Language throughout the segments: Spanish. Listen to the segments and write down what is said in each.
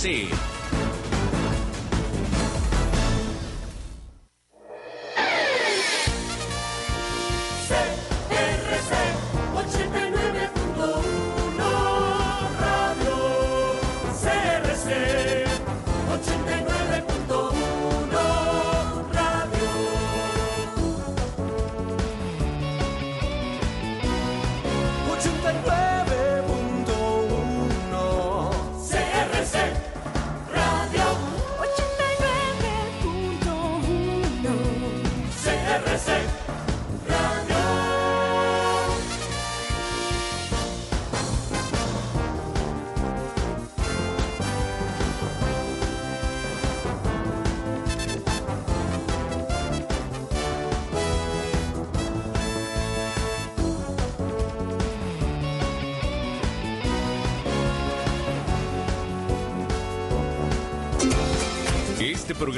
CRC.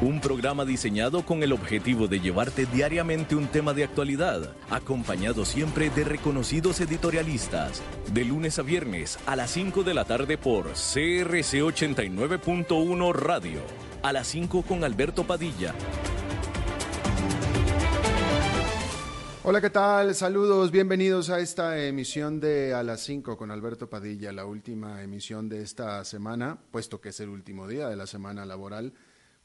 un programa diseñado con el objetivo de llevarte diariamente un tema de actualidad, acompañado siempre de reconocidos editorialistas, de lunes a viernes a las 5 de la tarde por CRC 89.1 Radio, a las 5 con Alberto Padilla. Hola, ¿qué tal? Saludos, bienvenidos a esta emisión de A las 5 con Alberto Padilla, la última emisión de esta semana, puesto que es el último día de la semana laboral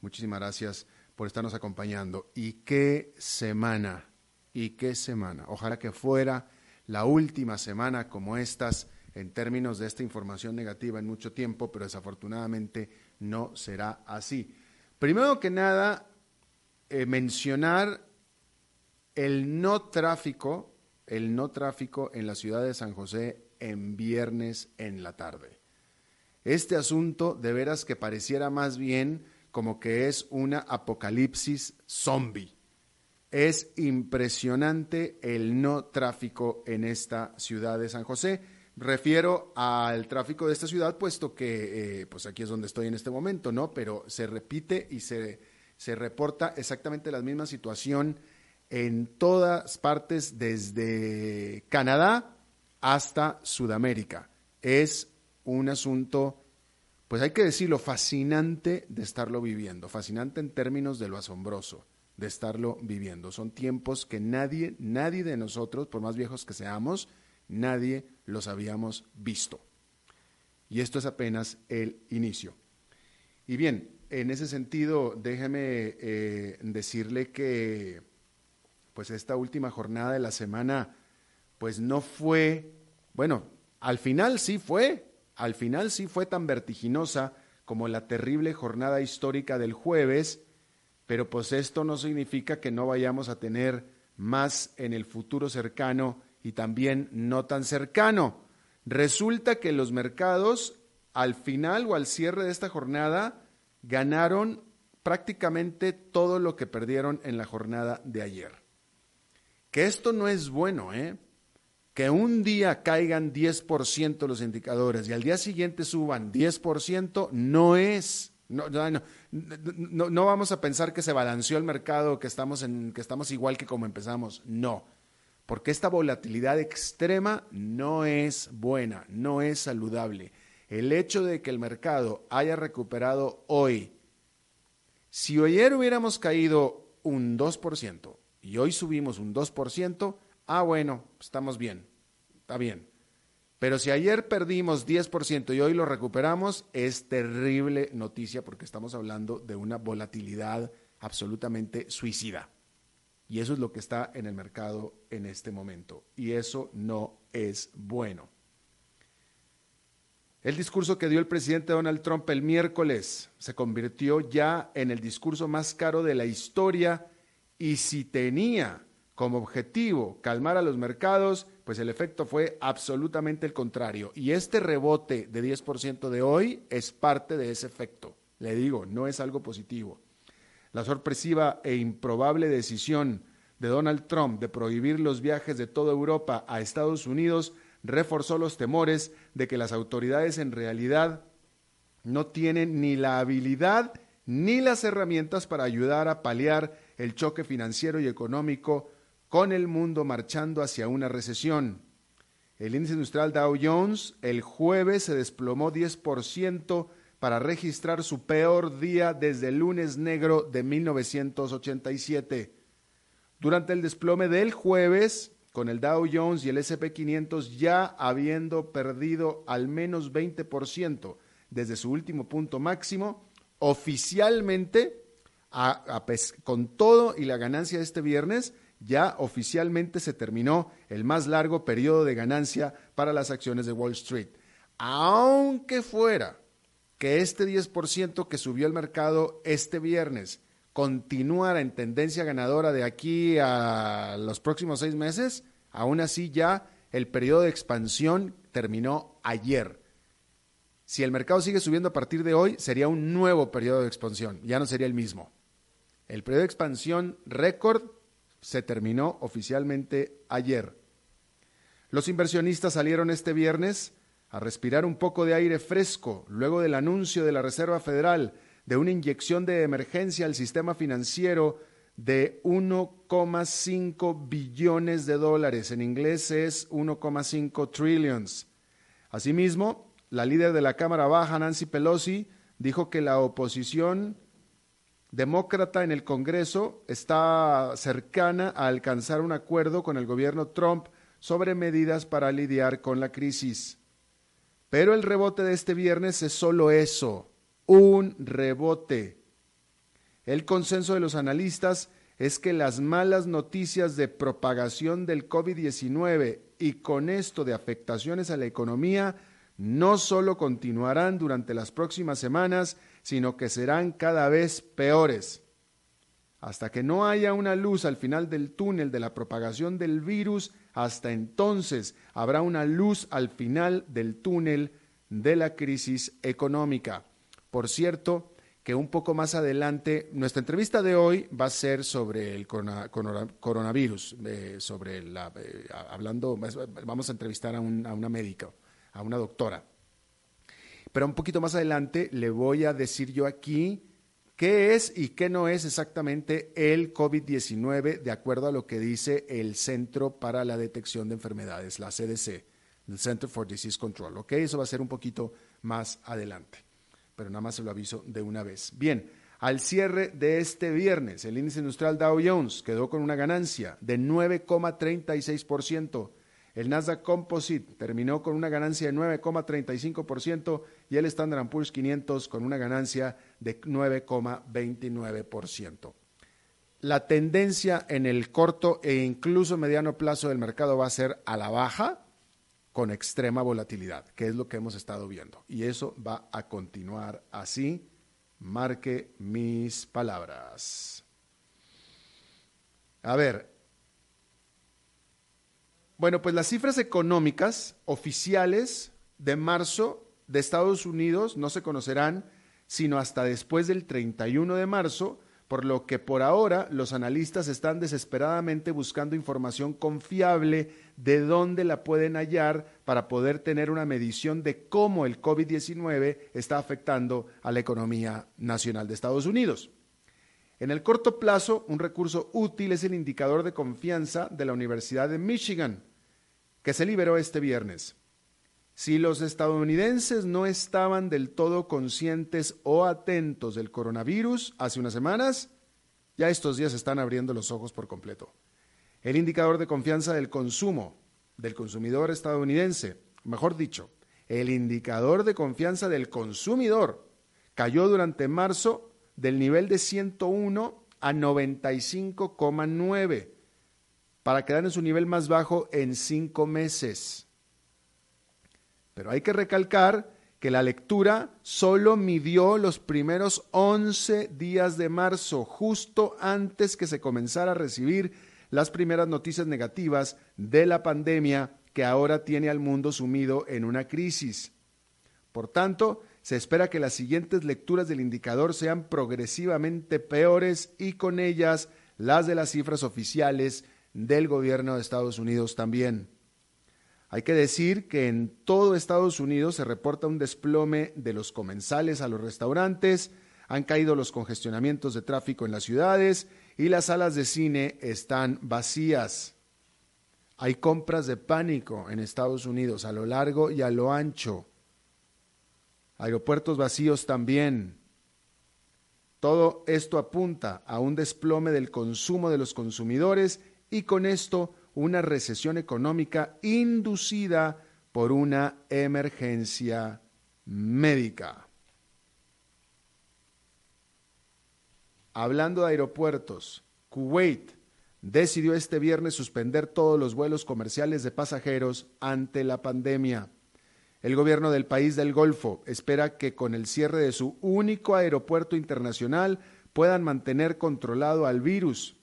Muchísimas gracias por estarnos acompañando. Y qué semana, y qué semana. Ojalá que fuera la última semana como estas en términos de esta información negativa en mucho tiempo, pero desafortunadamente no será así. Primero que nada, eh, mencionar el no tráfico, el no tráfico en la ciudad de San José en viernes en la tarde. Este asunto de veras que pareciera más bien como que es una apocalipsis zombie. Es impresionante el no tráfico en esta ciudad de San José. Refiero al tráfico de esta ciudad, puesto que eh, pues aquí es donde estoy en este momento, ¿no? Pero se repite y se, se reporta exactamente la misma situación en todas partes, desde Canadá hasta Sudamérica. Es un asunto pues hay que decirlo, fascinante de estarlo viviendo, fascinante en términos de lo asombroso de estarlo viviendo. Son tiempos que nadie, nadie de nosotros, por más viejos que seamos, nadie los habíamos visto. Y esto es apenas el inicio. Y bien, en ese sentido, déjeme eh, decirle que pues esta última jornada de la semana, pues no fue, bueno, al final sí fue, al final sí fue tan vertiginosa como la terrible jornada histórica del jueves, pero pues esto no significa que no vayamos a tener más en el futuro cercano y también no tan cercano. Resulta que los mercados al final o al cierre de esta jornada ganaron prácticamente todo lo que perdieron en la jornada de ayer. Que esto no es bueno, ¿eh? Que un día caigan 10% los indicadores y al día siguiente suban 10%, no es, no, no, no, no, vamos a pensar que se balanceó el mercado, que estamos, en, que estamos igual que como empezamos, no, porque esta volatilidad extrema no es buena, no es saludable. El hecho de que el mercado haya recuperado hoy, si ayer hubiéramos caído un 2% y hoy subimos un 2%, Ah, bueno, estamos bien, está bien. Pero si ayer perdimos 10% y hoy lo recuperamos, es terrible noticia porque estamos hablando de una volatilidad absolutamente suicida. Y eso es lo que está en el mercado en este momento. Y eso no es bueno. El discurso que dio el presidente Donald Trump el miércoles se convirtió ya en el discurso más caro de la historia y si tenía como objetivo calmar a los mercados, pues el efecto fue absolutamente el contrario. Y este rebote de 10% de hoy es parte de ese efecto. Le digo, no es algo positivo. La sorpresiva e improbable decisión de Donald Trump de prohibir los viajes de toda Europa a Estados Unidos reforzó los temores de que las autoridades en realidad no tienen ni la habilidad ni las herramientas para ayudar a paliar el choque financiero y económico con el mundo marchando hacia una recesión. El índice industrial Dow Jones el jueves se desplomó 10% para registrar su peor día desde el lunes negro de 1987. Durante el desplome del jueves, con el Dow Jones y el SP500 ya habiendo perdido al menos 20% desde su último punto máximo, oficialmente, con todo y la ganancia de este viernes, ya oficialmente se terminó el más largo periodo de ganancia para las acciones de Wall Street. Aunque fuera que este 10% que subió el mercado este viernes continuara en tendencia ganadora de aquí a los próximos seis meses, aún así ya el periodo de expansión terminó ayer. Si el mercado sigue subiendo a partir de hoy, sería un nuevo periodo de expansión, ya no sería el mismo. El periodo de expansión récord se terminó oficialmente ayer. Los inversionistas salieron este viernes a respirar un poco de aire fresco luego del anuncio de la Reserva Federal de una inyección de emergencia al sistema financiero de 1,5 billones de dólares. En inglés es 1,5 trillions. Asimismo, la líder de la Cámara Baja, Nancy Pelosi, dijo que la oposición demócrata en el Congreso está cercana a alcanzar un acuerdo con el gobierno Trump sobre medidas para lidiar con la crisis. Pero el rebote de este viernes es solo eso, un rebote. El consenso de los analistas es que las malas noticias de propagación del COVID-19 y con esto de afectaciones a la economía no solo continuarán durante las próximas semanas, sino que serán cada vez peores. Hasta que no haya una luz al final del túnel de la propagación del virus, hasta entonces habrá una luz al final del túnel de la crisis económica. Por cierto, que un poco más adelante, nuestra entrevista de hoy va a ser sobre el coronavirus, eh, sobre la, eh, hablando, vamos a entrevistar a, a una médica, a una doctora. Pero un poquito más adelante le voy a decir yo aquí qué es y qué no es exactamente el COVID-19 de acuerdo a lo que dice el Centro para la Detección de Enfermedades, la CDC, el Center for Disease Control. ¿Ok? Eso va a ser un poquito más adelante pero nada más se lo aviso de una vez. Bien, al cierre de este viernes, el índice industrial Dow Jones quedó con una ganancia de 9,36%. El Nasdaq Composite terminó con una ganancia de 9,35% y el Standard Poor's 500 con una ganancia de 9,29%. La tendencia en el corto e incluso mediano plazo del mercado va a ser a la baja, con extrema volatilidad, que es lo que hemos estado viendo. Y eso va a continuar así. Marque mis palabras. A ver. Bueno, pues las cifras económicas oficiales de marzo de Estados Unidos no se conocerán sino hasta después del 31 de marzo, por lo que por ahora los analistas están desesperadamente buscando información confiable de dónde la pueden hallar para poder tener una medición de cómo el COVID-19 está afectando a la economía nacional de Estados Unidos. En el corto plazo, un recurso útil es el indicador de confianza de la Universidad de Michigan, que se liberó este viernes. Si los estadounidenses no estaban del todo conscientes o atentos del coronavirus hace unas semanas, ya estos días están abriendo los ojos por completo. El indicador de confianza del consumo del consumidor estadounidense, mejor dicho, el indicador de confianza del consumidor cayó durante marzo del nivel de 101 a 95,9 para quedar en su nivel más bajo en cinco meses. Pero hay que recalcar que la lectura solo midió los primeros 11 días de marzo, justo antes que se comenzara a recibir las primeras noticias negativas de la pandemia que ahora tiene al mundo sumido en una crisis. Por tanto, se espera que las siguientes lecturas del indicador sean progresivamente peores y con ellas las de las cifras oficiales del gobierno de Estados Unidos también. Hay que decir que en todo Estados Unidos se reporta un desplome de los comensales a los restaurantes, han caído los congestionamientos de tráfico en las ciudades y las salas de cine están vacías. Hay compras de pánico en Estados Unidos a lo largo y a lo ancho. Aeropuertos vacíos también. Todo esto apunta a un desplome del consumo de los consumidores y con esto una recesión económica inducida por una emergencia médica. Hablando de aeropuertos, Kuwait decidió este viernes suspender todos los vuelos comerciales de pasajeros ante la pandemia. El gobierno del país del Golfo espera que con el cierre de su único aeropuerto internacional puedan mantener controlado al virus.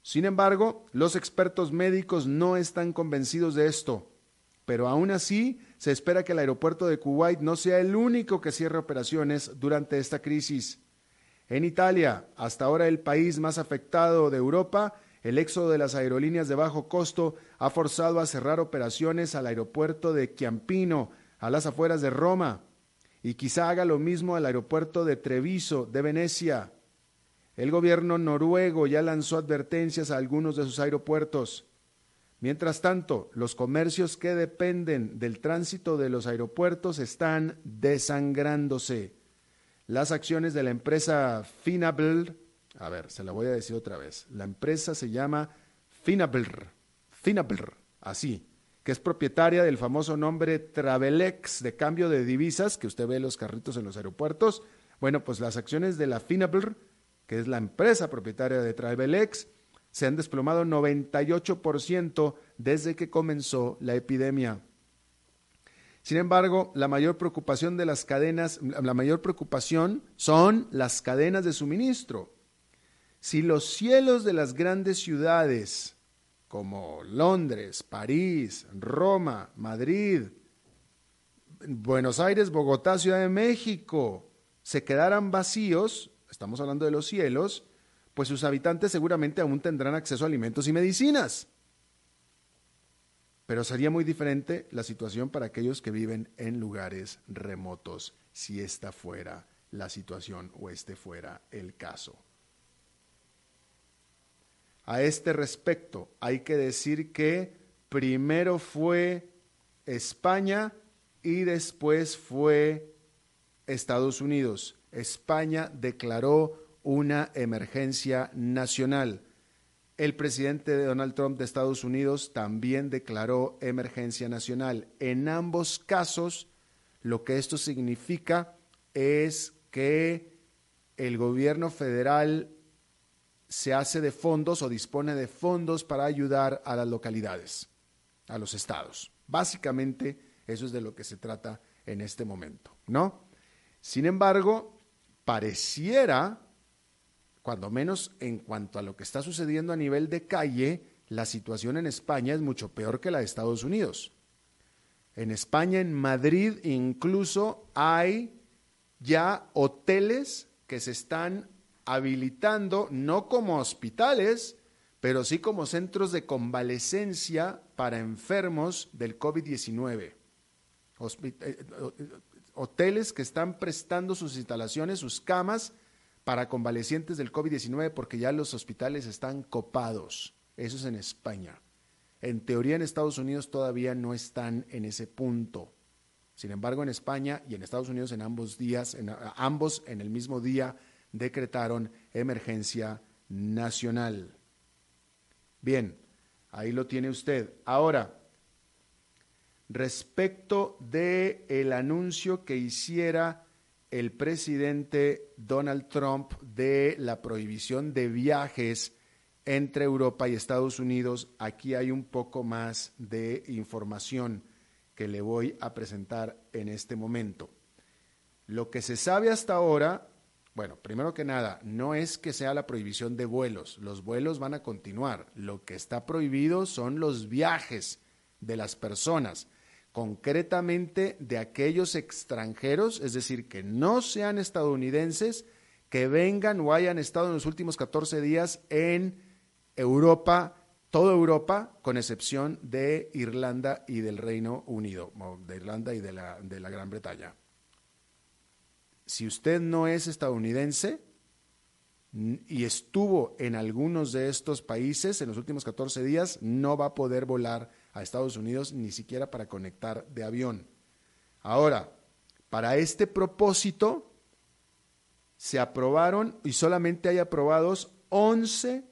Sin embargo, los expertos médicos no están convencidos de esto, pero aún así se espera que el aeropuerto de Kuwait no sea el único que cierre operaciones durante esta crisis. En Italia, hasta ahora el país más afectado de Europa, el éxodo de las aerolíneas de bajo costo ha forzado a cerrar operaciones al aeropuerto de Chiampino, a las afueras de Roma, y quizá haga lo mismo al aeropuerto de Treviso, de Venecia. El gobierno noruego ya lanzó advertencias a algunos de sus aeropuertos. Mientras tanto, los comercios que dependen del tránsito de los aeropuertos están desangrándose. Las acciones de la empresa Finabel a ver, se la voy a decir otra vez. La empresa se llama Finabler, Finabler, así, que es propietaria del famoso nombre Travelex de cambio de divisas, que usted ve los carritos en los aeropuertos. Bueno, pues las acciones de la Finabler, que es la empresa propietaria de Travelex, se han desplomado 98% desde que comenzó la epidemia. Sin embargo, la mayor preocupación de las cadenas, la mayor preocupación son las cadenas de suministro. Si los cielos de las grandes ciudades como Londres, París, Roma, Madrid, Buenos Aires, Bogotá, Ciudad de México, se quedaran vacíos, estamos hablando de los cielos, pues sus habitantes seguramente aún tendrán acceso a alimentos y medicinas. Pero sería muy diferente la situación para aquellos que viven en lugares remotos, si esta fuera la situación o este fuera el caso. A este respecto, hay que decir que primero fue España y después fue Estados Unidos. España declaró una emergencia nacional. El presidente Donald Trump de Estados Unidos también declaró emergencia nacional. En ambos casos, lo que esto significa es que el gobierno federal se hace de fondos o dispone de fondos para ayudar a las localidades, a los estados. Básicamente, eso es de lo que se trata en este momento, ¿no? Sin embargo, pareciera, cuando menos en cuanto a lo que está sucediendo a nivel de calle, la situación en España es mucho peor que la de Estados Unidos. En España, en Madrid, incluso hay ya hoteles que se están habilitando no como hospitales, pero sí como centros de convalecencia para enfermos del COVID-19. Eh, eh, hoteles que están prestando sus instalaciones, sus camas para convalecientes del COVID-19 porque ya los hospitales están copados. Eso es en España. En teoría en Estados Unidos todavía no están en ese punto. Sin embargo, en España y en Estados Unidos en ambos días, en, ambos en el mismo día decretaron emergencia nacional. Bien, ahí lo tiene usted. Ahora, respecto de el anuncio que hiciera el presidente Donald Trump de la prohibición de viajes entre Europa y Estados Unidos, aquí hay un poco más de información que le voy a presentar en este momento. Lo que se sabe hasta ahora bueno, primero que nada, no es que sea la prohibición de vuelos, los vuelos van a continuar. Lo que está prohibido son los viajes de las personas, concretamente de aquellos extranjeros, es decir, que no sean estadounidenses, que vengan o hayan estado en los últimos 14 días en Europa, toda Europa, con excepción de Irlanda y del Reino Unido, de Irlanda y de la, de la Gran Bretaña. Si usted no es estadounidense y estuvo en algunos de estos países en los últimos 14 días, no va a poder volar a Estados Unidos ni siquiera para conectar de avión. Ahora, para este propósito, se aprobaron y solamente hay aprobados 11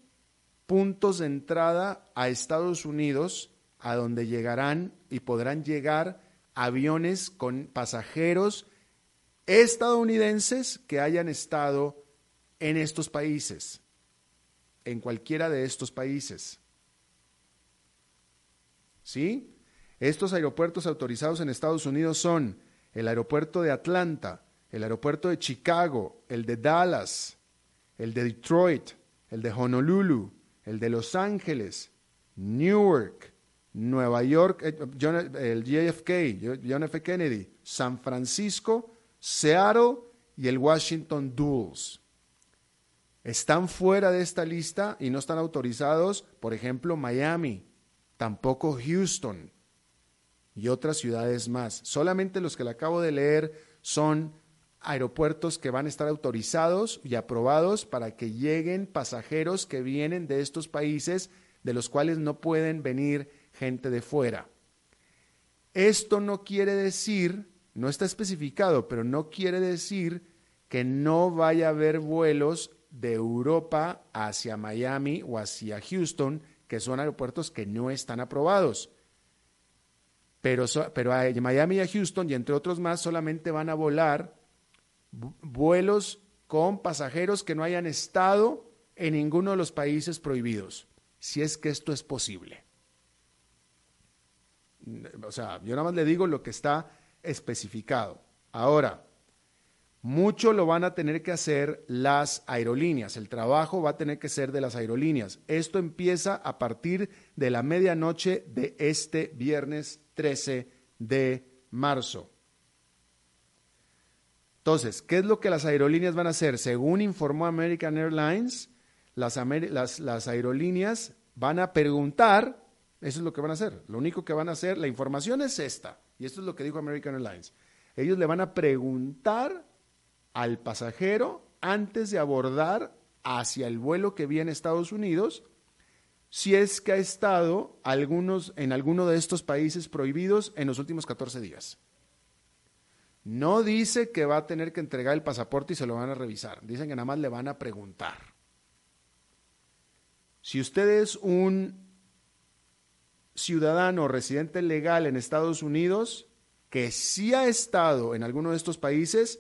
puntos de entrada a Estados Unidos, a donde llegarán y podrán llegar aviones con pasajeros estadounidenses que hayan estado en estos países, en cualquiera de estos países. ¿Sí? Estos aeropuertos autorizados en Estados Unidos son el aeropuerto de Atlanta, el aeropuerto de Chicago, el de Dallas, el de Detroit, el de Honolulu, el de Los Ángeles, Newark, Nueva York, eh, el JFK, John F. Kennedy, San Francisco, Seattle y el Washington Dulles. Están fuera de esta lista y no están autorizados, por ejemplo, Miami, tampoco Houston y otras ciudades más. Solamente los que le acabo de leer son aeropuertos que van a estar autorizados y aprobados para que lleguen pasajeros que vienen de estos países de los cuales no pueden venir gente de fuera. Esto no quiere decir, no está especificado, pero no quiere decir que no vaya a haber vuelos de Europa hacia Miami o hacia Houston, que son aeropuertos que no están aprobados. Pero, pero a Miami y a Houston, y entre otros más, solamente van a volar vuelos con pasajeros que no hayan estado en ninguno de los países prohibidos, si es que esto es posible. O sea, yo nada más le digo lo que está especificado. Ahora, mucho lo van a tener que hacer las aerolíneas, el trabajo va a tener que ser de las aerolíneas. Esto empieza a partir de la medianoche de este viernes 13 de marzo. Entonces, ¿qué es lo que las aerolíneas van a hacer? Según informó American Airlines, las, aerolíneas van a preguntar, eso es lo que van a hacer, lo único que van a hacer, la información es esta, y esto es lo que dijo American Airlines. Ellos le van a preguntar al pasajero antes de abordar hacia el vuelo que viene a Estados Unidos si es que ha estado algunos, en alguno de estos países prohibidos en los últimos 14 días. No dice que va a tener que entregar el pasaporte y se lo van a revisar. Dicen que nada más le van a preguntar. Si usted es un ciudadano residente legal en Estados Unidos que sí ha estado en alguno de estos países,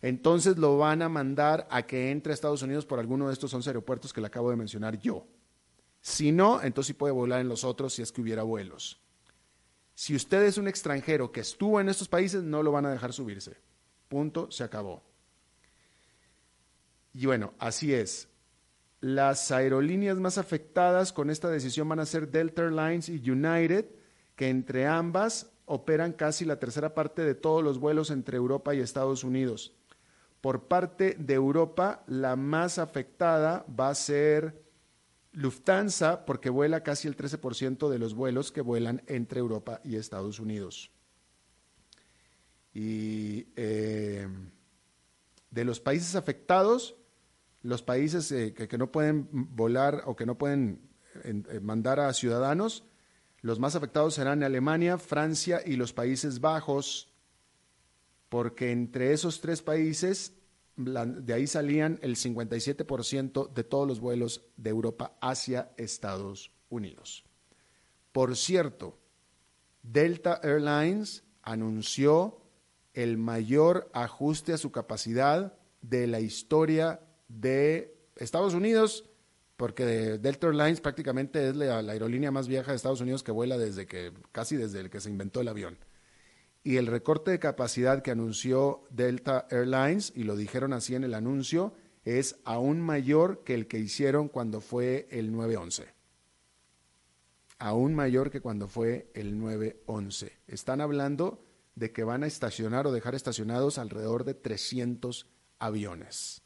entonces lo van a mandar a que entre a Estados Unidos por alguno de estos 11 aeropuertos que le acabo de mencionar yo. Si no, entonces sí puede volar en los otros si es que hubiera vuelos. Si usted es un extranjero que estuvo en estos países, no lo van a dejar subirse. Punto, se acabó. Y bueno, así es. Las aerolíneas más afectadas con esta decisión van a ser Delta Airlines y United, que entre ambas operan casi la tercera parte de todos los vuelos entre Europa y Estados Unidos. Por parte de Europa, la más afectada va a ser Lufthansa, porque vuela casi el 13% de los vuelos que vuelan entre Europa y Estados Unidos. Y eh, de los países afectados, los países eh, que, no pueden volar o que no pueden eh, mandar a ciudadanos, los más afectados serán Alemania, Francia y los Países Bajos, porque entre esos tres países de ahí salían el 57% de todos los vuelos de Europa hacia Estados Unidos. Por cierto, Delta Airlines anunció el mayor ajuste a su capacidad de la historia de Estados Unidos, porque Delta Airlines prácticamente es la, aerolínea más vieja de Estados Unidos que vuela desde que casi desde el que se inventó el avión y el recorte de capacidad que anunció Delta Airlines, y lo dijeron así en el anuncio, es aún mayor que el que hicieron cuando fue el 911. Aún mayor que cuando fue el 911. Están hablando de que van a estacionar o dejar estacionados alrededor de 300 aviones.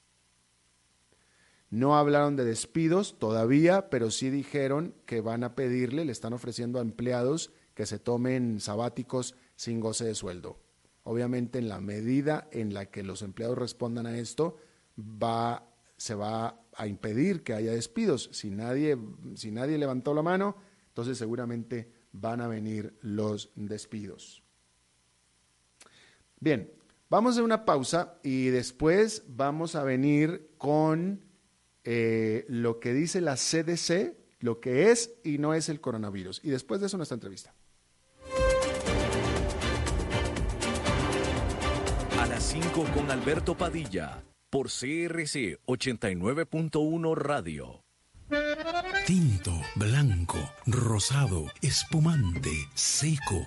No hablaron de despidos todavía, pero sí dijeron que van a pedirle, le están ofreciendo a empleados que se tomen sabáticos sin goce de sueldo. Obviamente, en la medida en la que los empleados respondan a esto, va, se va a impedir que haya despidos. Si nadie, si nadie levantó la mano, entonces seguramente van a venir los despidos. Bien, vamos a una pausa y después vamos a venir con eh, lo que dice la CDC, lo que es y no es el coronavirus. Y después de eso nuestra entrevista. A las 5 con Alberto Padilla, por CRC 89.1 Radio. Tinto, blanco, rosado, espumante, seco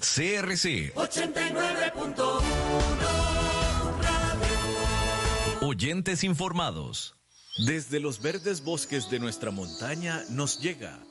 CRC 89.1 Oyentes informados. Desde los verdes bosques de nuestra montaña nos llega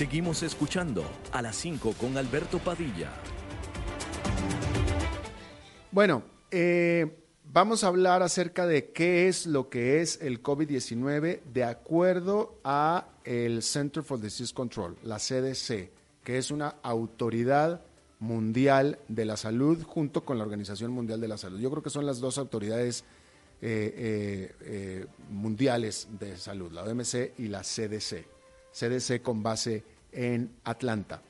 Seguimos escuchando a las 5 con Alberto Padilla. Bueno, eh, vamos a hablar acerca de qué es lo que es el COVID-19 de acuerdo a el Center for Disease Control, la CDC, que es una autoridad mundial de la salud junto con la Organización Mundial de la Salud. Yo creo que son las dos autoridades eh, eh, eh, mundiales de salud, la OMC y la CDC. CDC con base en Atlanta.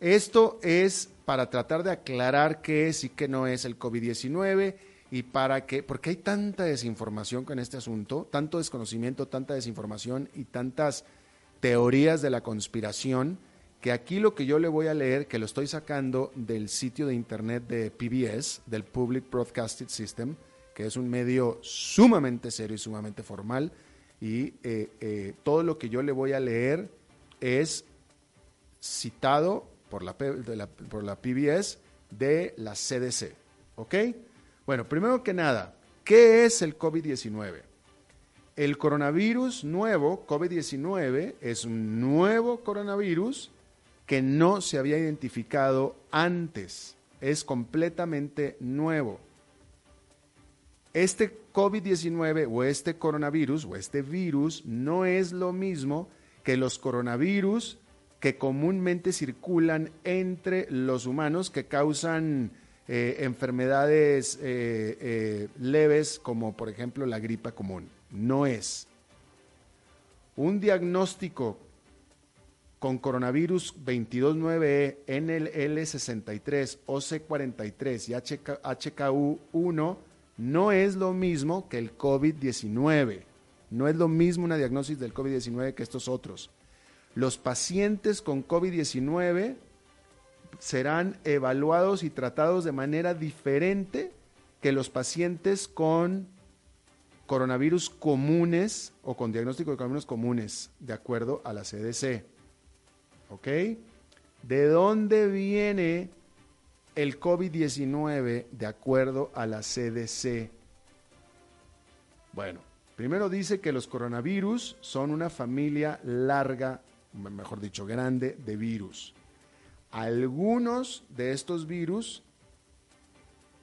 Esto es para tratar de aclarar qué es y qué no es el COVID-19 y para que, porque hay tanta desinformación con este asunto, tanto desconocimiento, tanta desinformación y tantas teorías de la conspiración, que aquí lo que yo le voy a leer, que lo estoy sacando del sitio de internet de PBS, del Public Broadcasting System, que es un medio sumamente serio y sumamente formal, y eh, eh, todo lo que yo le voy a leer es citado por la, por la PBS de la CDC. ¿Ok? Bueno, primero que nada, ¿qué es el COVID-19? El coronavirus nuevo, COVID-19, es un nuevo coronavirus que no se había identificado antes. Es completamente nuevo este COVID-19 o este coronavirus o este virus no es lo mismo que los coronavirus que comúnmente circulan entre los humanos que causan eh, enfermedades eh, eh, leves como por ejemplo la gripa común. No es. Un diagnóstico con coronavirus 229E, NL63, OC43 y HKU1 no es lo mismo que el COVID-19. No es lo mismo una diagnosis del COVID-19 que estos otros. Los pacientes con COVID-19 serán evaluados y tratados de manera diferente que los pacientes con coronavirus comunes o con diagnóstico de coronavirus comunes, de acuerdo a la CDC. ¿Ok? ¿De dónde viene el COVID-19 de acuerdo a la CDC? Bueno, primero dice que los coronavirus son una familia larga, mejor dicho, grande de virus. Algunos de estos virus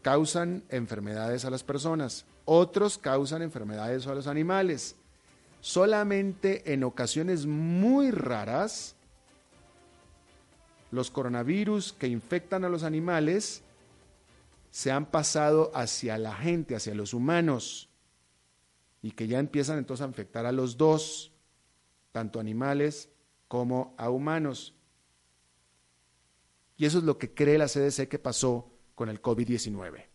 causan enfermedades a las personas, otros causan enfermedades a los animales. Solamente en ocasiones muy raras los coronavirus que infectan a los animales se han pasado hacia la gente, hacia los humanos, y que ya empiezan entonces a infectar a los dos, tanto animales como a humanos. Y eso es lo que cree la CDC que pasó con el COVID-19,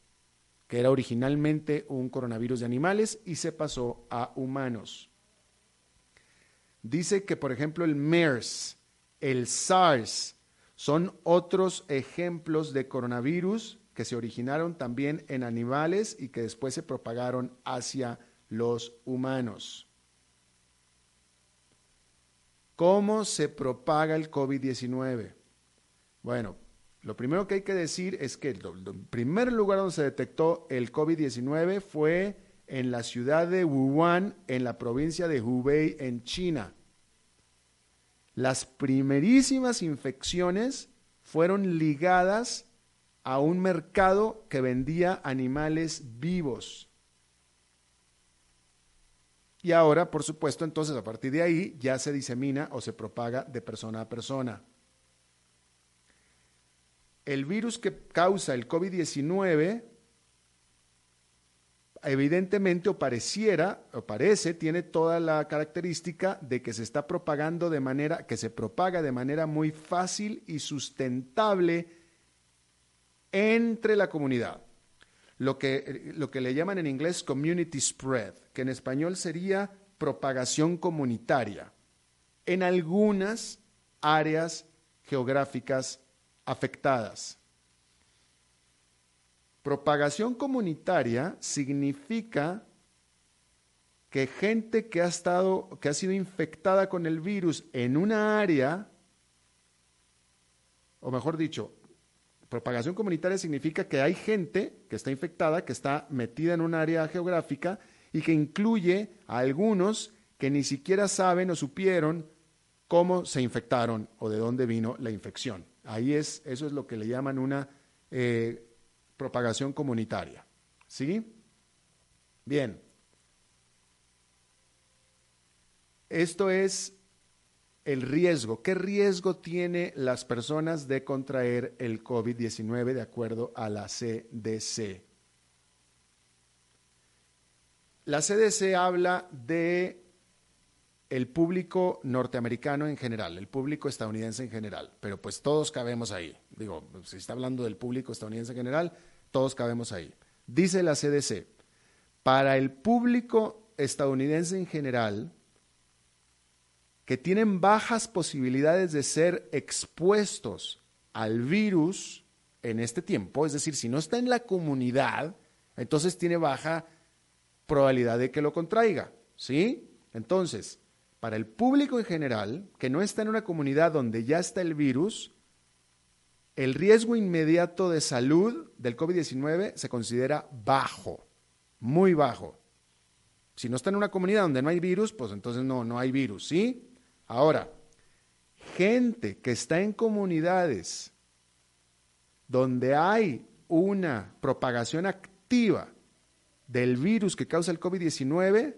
que era originalmente un coronavirus de animales y se pasó a humanos. Dice que, por ejemplo, el MERS, el SARS, son otros ejemplos de coronavirus que se originaron también en animales y que después se propagaron hacia los humanos. ¿Cómo se propaga el COVID-19? Bueno, lo primero que hay que decir es que el, primer lugar donde se detectó el COVID-19 fue en la ciudad de Wuhan, en la provincia de Hubei, en China. Las primerísimas infecciones fueron ligadas a un mercado que vendía animales vivos. Y ahora, por supuesto, entonces a partir de ahí ya se disemina o se propaga de persona a persona. El virus que causa el COVID-19 evidentemente o pareciera, o parece, tiene toda la característica de que se está propagando de manera, que se propaga de manera muy fácil y sustentable entre la comunidad. Lo que, lo que le llaman en inglés community spread, que en español sería propagación comunitaria, en algunas áreas geográficas afectadas. Propagación comunitaria significa que gente que ha estado, que ha sido infectada con el virus en una área, o mejor dicho, propagación comunitaria significa que hay gente que está infectada, que está metida en un área geográfica y que incluye a algunos que ni siquiera saben o supieron cómo se infectaron o de dónde vino la infección. Ahí es, eso es lo que le llaman una eh, propagación comunitaria. ¿Sí? Bien. Esto es el riesgo. ¿Qué riesgo tiene las personas de contraer el COVID-19 de acuerdo a la CDC? La CDC habla de el público norteamericano en general, el público estadounidense en general, pero pues todos cabemos ahí. Digo, si está hablando del público estadounidense en general, todos cabemos ahí. Dice la CDC, para el público estadounidense en general, que tienen bajas posibilidades de ser expuestos al virus en este tiempo, es decir, si no está en la comunidad, entonces tiene baja probabilidad de que lo contraiga, ¿sí? Entonces, para el público en general, que no está en una comunidad donde ya está el virus, el riesgo inmediato de salud del COVID-19 se considera bajo, muy bajo. Si no está en una comunidad donde no hay virus, pues entonces no, no hay virus, ¿sí? Ahora, gente que está en comunidades donde hay una propagación activa del virus que causa el COVID-19,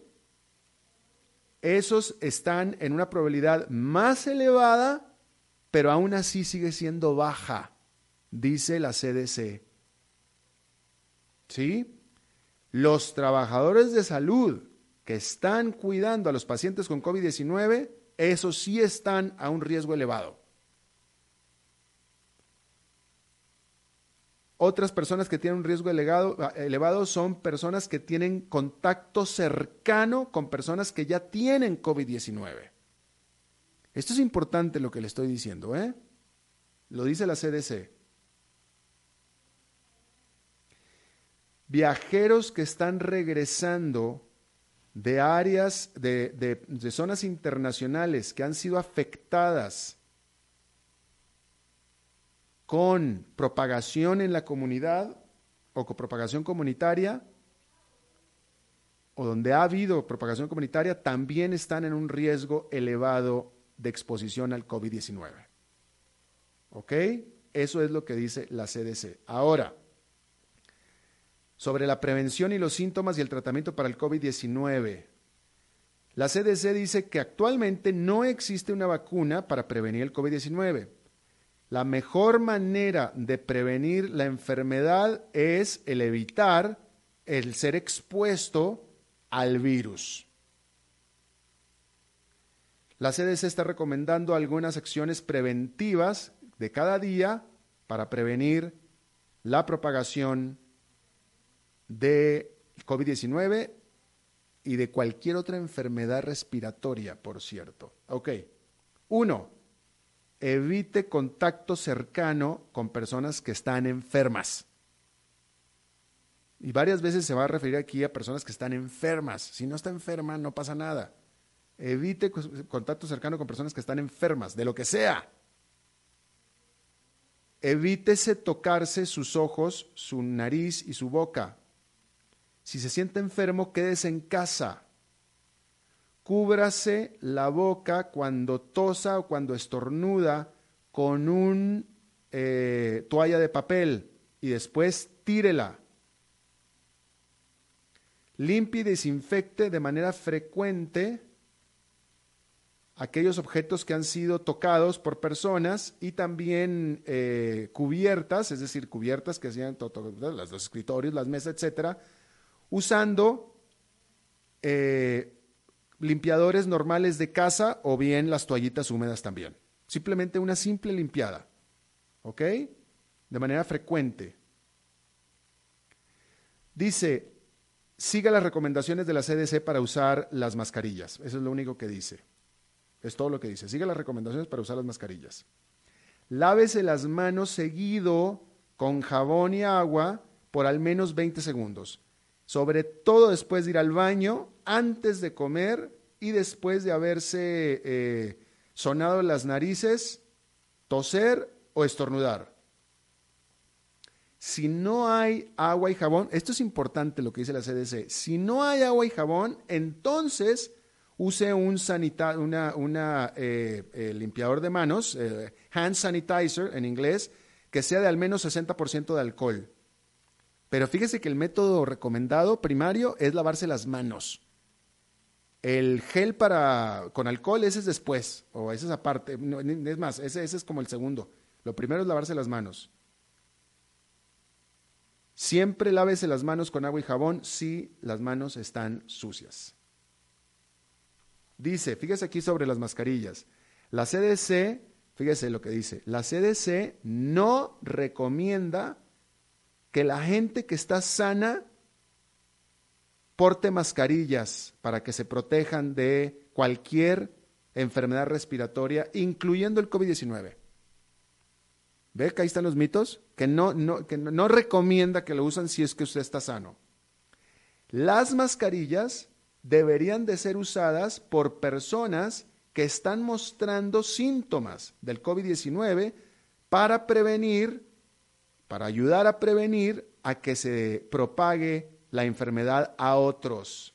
esos están en una probabilidad más elevada, pero aún así sigue siendo baja, dice la CDC. ¿Sí? Los trabajadores de salud que están cuidando a los pacientes con COVID-19 esos sí están a un riesgo elevado. Otras personas que tienen un riesgo elevado, son personas que tienen contacto cercano con personas que ya tienen COVID-19. Esto es importante lo que le estoy diciendo, ¿eh? Lo dice la CDC. Viajeros que están regresando de áreas, de, zonas internacionales que han sido afectadas con propagación en la comunidad o con propagación comunitaria, o donde ha habido propagación comunitaria, también están en un riesgo elevado de exposición al COVID-19. ¿Ok? Eso es lo que dice la CDC. Ahora, sobre la prevención y los síntomas y el tratamiento para el COVID-19. La CDC dice que actualmente no existe una vacuna para prevenir el COVID-19. la mejor manera de prevenir la enfermedad es el evitar el ser expuesto al virus. La CDC está recomendando algunas acciones preventivas de cada día para prevenir la propagación de COVID-19 y de cualquier otra enfermedad respiratoria, por cierto. Ok. Uno, evite contacto cercano con personas que están enfermas. Y varias veces se va a referir aquí a personas que están enfermas. Si no está enferma, no pasa nada. Evite contacto cercano con personas que están enfermas, de lo que sea. Evítese tocarse sus ojos, su nariz y su boca. Si se siente enfermo, quédese en casa. Cúbrase la boca cuando tosa o cuando estornuda con un eh, toalla de papel y después tírela. Limpie y desinfecte de manera frecuente aquellos objetos que han sido tocados por personas y también eh, cubiertas, es decir, cubiertas que hacían los escritorios, las mesas, etcétera, usando eh, limpiadores normales de casa o bien las toallitas húmedas también. Simplemente una simple limpiada, ¿ok? De manera frecuente. Dice, siga las recomendaciones de la CDC para usar las mascarillas. Eso es lo único que dice. Es todo lo que dice. Siga las recomendaciones para usar las mascarillas. Lávese las manos seguido con jabón y agua por al menos 20 segundos sobre todo después de ir al baño, antes de comer y después de haberse eh, sonado las narices, toser o estornudar. Si no hay agua y jabón, esto es importante lo que dice la CDC, si no hay agua y jabón, entonces use un una, eh, eh, limpiador de manos, hand sanitizer en inglés, que sea de al menos 60% de alcohol. Pero fíjese que el método recomendado primario es lavarse las manos. El gel para con alcohol ese es después, o ese es aparte. es más, ese, ese es como el segundo. Lo primero es lavarse las manos. Siempre lávese las manos con agua y jabón si las manos están sucias. Dice, fíjese aquí sobre las mascarillas. La CDC, fíjese lo que dice, la CDC no recomienda que la gente que está sana porte mascarillas para que se protejan de cualquier enfermedad respiratoria, incluyendo el COVID-19. ¿Ve que ahí están los mitos? Que no, no, que no recomienda que lo usen si es que usted está sano. Las mascarillas deberían de ser usadas por personas que están mostrando síntomas del COVID-19 para prevenir para ayudar a prevenir a que se propague la enfermedad a otros.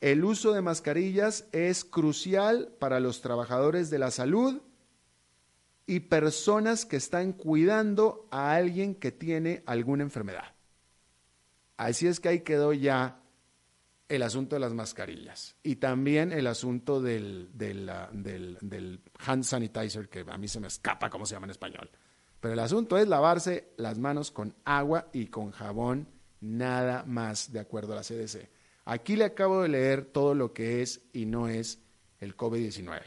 El uso de mascarillas es crucial para los trabajadores de la salud y personas que están cuidando a alguien que tiene alguna enfermedad. Así es que ahí quedó ya el asunto de las mascarillas y también el asunto del, del, del hand sanitizer, que a mí se me escapa cómo se llama en español. Pero el asunto es lavarse las manos con agua y con jabón, nada más de acuerdo a la CDC. Aquí le acabo de leer todo lo que es y no es el COVID-19.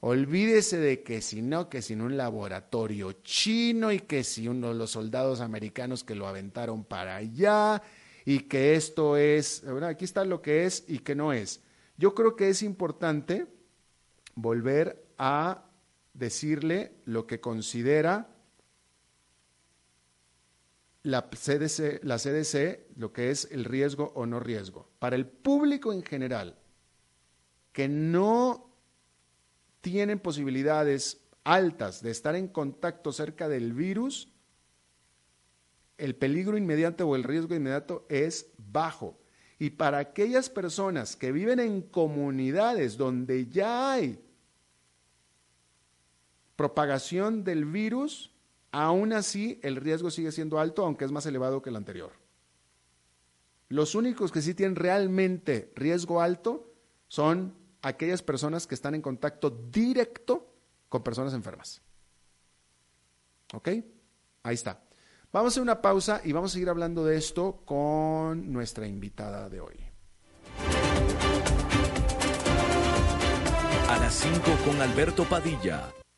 Olvídese de que si no, que si en un laboratorio chino y que si uno de los soldados americanos que lo aventaron para allá y que esto es, aquí está lo que es y que no es. Yo creo que es importante volver a decirle lo que considera la CDC, la CDC, lo que es el riesgo o no riesgo. Para el público en general, que no tienen posibilidades altas de estar en contacto cerca del virus, el peligro inmediato o el riesgo inmediato es bajo. Y para aquellas personas que viven en comunidades donde ya hay propagación del virus, aún así el riesgo sigue siendo alto, aunque es más elevado que el anterior. Los únicos que sí tienen realmente riesgo alto son aquellas personas que están en contacto directo con personas enfermas. ¿Ok? Ahí está. Vamos a hacer una pausa y vamos a seguir hablando de esto con nuestra invitada de hoy. A las 5 con Alberto Padilla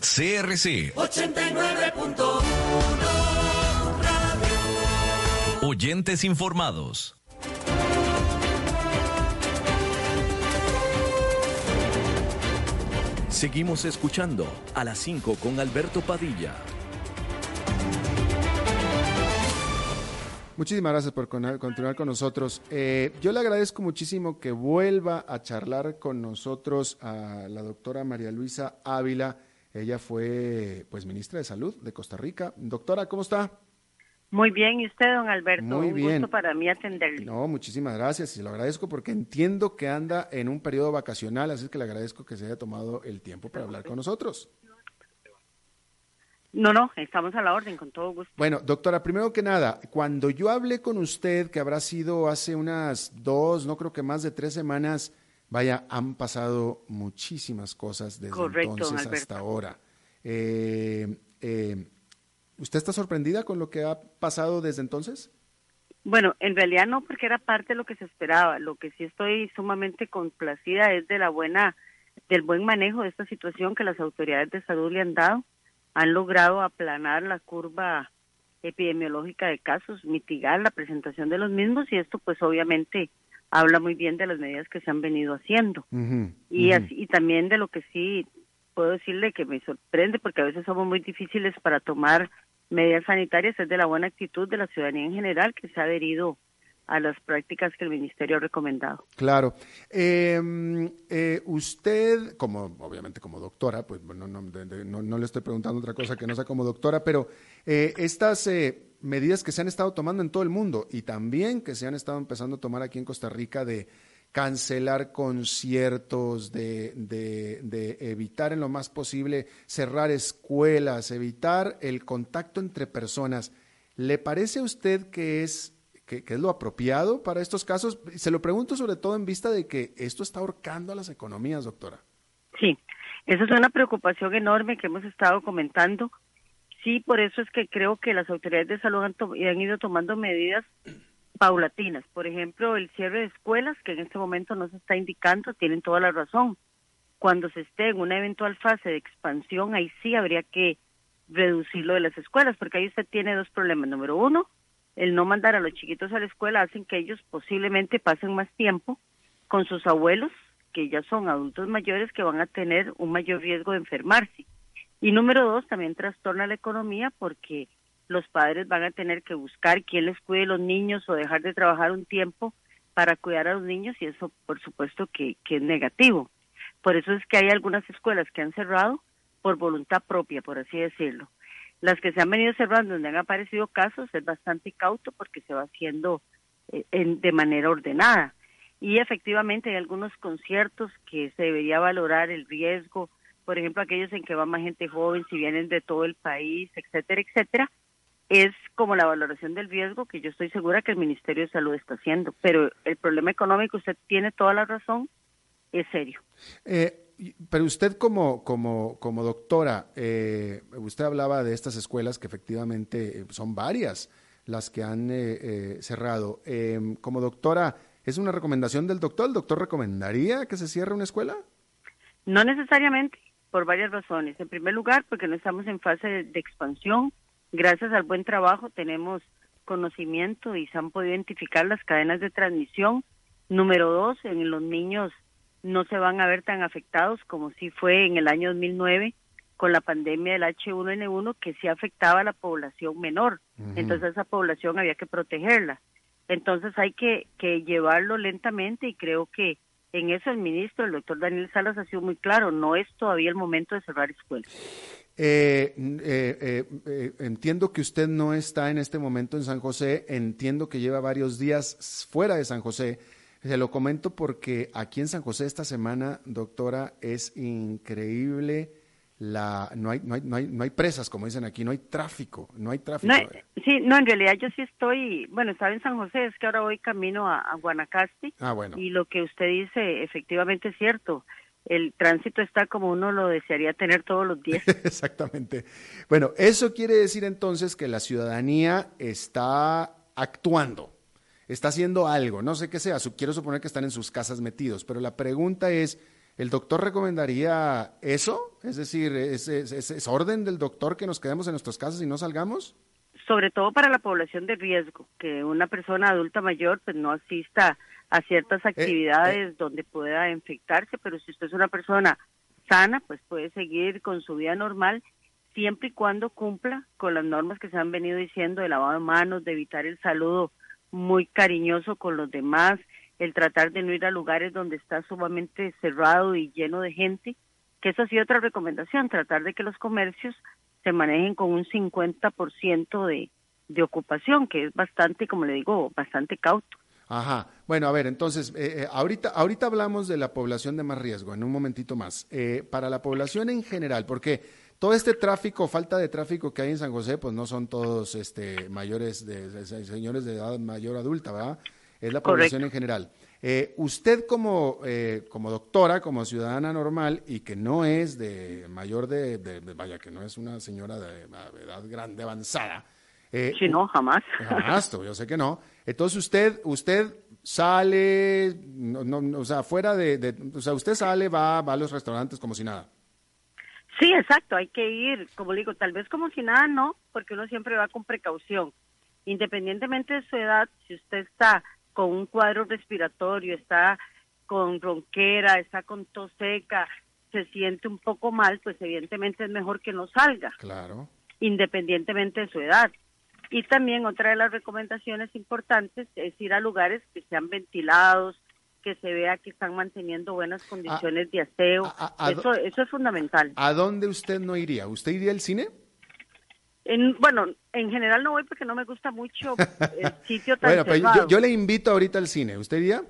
CRC 89.1 Oyentes informados. Seguimos escuchando a las 5 con Alberto Padilla. Muchísimas gracias por continuar con nosotros. Eh, yo le agradezco muchísimo que vuelva a charlar con nosotros a la doctora María Luisa Ávila ella fue pues ministra de Salud de Costa Rica. Doctora, ¿cómo está? Muy bien, ¿y usted, don Alberto? Muy Un bien. gusto para mí atenderle. No, muchísimas gracias y lo agradezco porque entiendo que anda en un periodo vacacional, así que le agradezco que se haya tomado el tiempo para hablar con nosotros. No, no, estamos a la orden, con todo gusto. Bueno, doctora, primero que nada, cuando yo hablé con usted, que habrá sido hace unas dos, no creo que más de tres semanas, Vaya, han pasado muchísimas cosas desde entonces hasta ahora. Eh, eh, ¿Usted está sorprendida con lo que ha pasado desde entonces? Bueno, en realidad no, porque era parte de lo que se esperaba. Lo que sí estoy sumamente complacida es de la buena, del buen manejo de esta situación que las autoridades de salud le han dado. Han logrado aplanar la curva epidemiológica de casos, mitigar la presentación de los mismos y esto pues obviamente habla muy bien de las medidas que se han venido haciendo y así, y también de lo que sí puedo decirle que me sorprende porque a veces somos muy difíciles para tomar medidas sanitarias es de la buena actitud de la ciudadanía en general que se ha adherido a las prácticas que el ministerio ha recomendado. Claro. Em, eh, usted, como obviamente como doctora, pues no, no, no, le estoy preguntando otra cosa que no sea como doctora, pero eh, estas eh, medidas que se han estado tomando en todo el mundo y también que se han estado empezando a tomar aquí en Costa Rica de cancelar conciertos, de, de, evitar en lo más posible cerrar escuelas, evitar el contacto entre personas. ¿Le parece a usted que es, que, es lo apropiado para estos casos? Se lo pregunto sobre todo en vista de que esto está ahorcando a las economías, doctora. Sí, esa es una preocupación enorme que hemos estado comentando sí, por eso es que creo que las autoridades de salud han, ido tomando medidas paulatinas. Por ejemplo, el cierre de escuelas, que en este momento no se está indicando, tienen toda la razón. Cuando se esté en una eventual fase de expansión, ahí sí habría que reducirlo de las escuelas, porque ahí usted tiene dos problemas. Número uno, el no mandar a los chiquitos a la escuela hacen que ellos posiblemente pasen más tiempo con sus abuelos, que ya son adultos mayores, que van a tener un mayor riesgo de enfermarse. Y número dos, también trastorna la economía porque los padres van a tener que buscar quién les cuide los niños o dejar de trabajar un tiempo para cuidar a los niños y eso por supuesto que, es negativo. Por eso es que hay algunas escuelas que han cerrado por voluntad propia, por así decirlo. Las que se han venido cerrando donde han aparecido casos es bastante cauto porque se va haciendo eh, en, de manera ordenada. Y efectivamente hay algunos conciertos que se debería valorar el riesgo por ejemplo, aquellos en que va más gente joven, si vienen de todo el país, etcétera, etcétera, es como la valoración del riesgo que yo estoy segura que el Ministerio de Salud está haciendo. Pero el problema económico, usted tiene toda la razón, es serio. Eh, pero usted como, como, como doctora, eh, usted hablaba de estas escuelas que efectivamente eh, son varias las que han cerrado. como doctora, ¿es una recomendación del doctor? ¿El doctor recomendaría que se cierre una escuela? No necesariamente por varias razones. En primer lugar, porque no estamos en fase de, expansión. Gracias al buen trabajo tenemos conocimiento y se han podido identificar las cadenas de transmisión. Número dos, en los niños no se van a ver tan afectados como si fue en el año 2009 con la pandemia del H1N1 que sí afectaba a la población menor. Entonces esa población había que protegerla. Entonces hay que, que llevarlo lentamente y creo que en eso el ministro, el doctor Daniel Salas, ha sido muy claro, no es todavía el momento de cerrar escuelas. Eh, eh, eh, entiendo que usted no está en este momento en San José, entiendo que lleva varios días fuera de San José. Se lo comento porque aquí en San José esta semana, doctora, es increíble la no hay, no hay, no hay, no hay presas, como dicen aquí, no hay tráfico, no hay tráfico. sí, no, en realidad yo sí estoy, bueno, estaba en San José, es que ahora voy camino a, Guanacaste. Ah, bueno. Y lo que usted dice efectivamente es cierto. El tránsito está como uno lo desearía tener todos los días. Exactamente. Bueno, eso quiere decir entonces que la ciudadanía está actuando, está haciendo algo, no sé qué sea, quiero suponer que están en sus casas metidos, pero la pregunta es, ¿El doctor recomendaría eso? Es decir, ¿es, es, orden del doctor que nos quedemos en nuestras casas y no salgamos? Sobre todo para la población de riesgo, que una persona adulta mayor pues no asista a ciertas eh, actividades eh. donde pueda infectarse, pero si usted es una persona sana, pues puede seguir con su vida normal siempre y cuando cumpla con las normas que se han venido diciendo de lavado de manos, de evitar el saludo muy cariñoso con los demás, el tratar de no ir a lugares donde está sumamente cerrado y lleno de gente, que eso ha sido otra recomendación, tratar de que los comercios se manejen con un 50% de, de ocupación, que es bastante, como le digo, bastante cauto. Ajá. Bueno, a ver, entonces, eh, eh, ahorita, ahorita hablamos de la población de más riesgo, en un momentito más. Eh, para la población en general, porque todo este tráfico, falta de tráfico que hay en San José, pues no son todos este, mayores, de, señores de edad mayor adulta, ¿verdad? Es la población en general. Eh, usted como, eh, como doctora, como ciudadana normal y que no es de mayor de, vaya, que no es una señora de, edad grande, avanzada. Eh, sí, no, jamás. Jamás, yo sé que no. Entonces usted, usted sale, no, o sea, fuera de, o sea, usted sale, va, va a los restaurantes como si nada. Sí, exacto, hay que ir, como digo, tal vez como si nada, no, porque uno siempre va con precaución. Independientemente de su edad, si usted está con un cuadro respiratorio, está con ronquera, está con tos seca, se siente un poco mal, pues evidentemente es mejor que no salga. Claro. Independientemente de su edad. Y también otra de las recomendaciones importantes es ir a lugares que sean ventilados, que se vea que están manteniendo buenas condiciones de aseo. eso, eso es fundamental. ¿A dónde usted no iría? ¿Usted iría al cine? Bueno, en general no voy porque no me gusta mucho el sitio tan bueno, yo, le invito ahorita al cine. ¿Usted iría?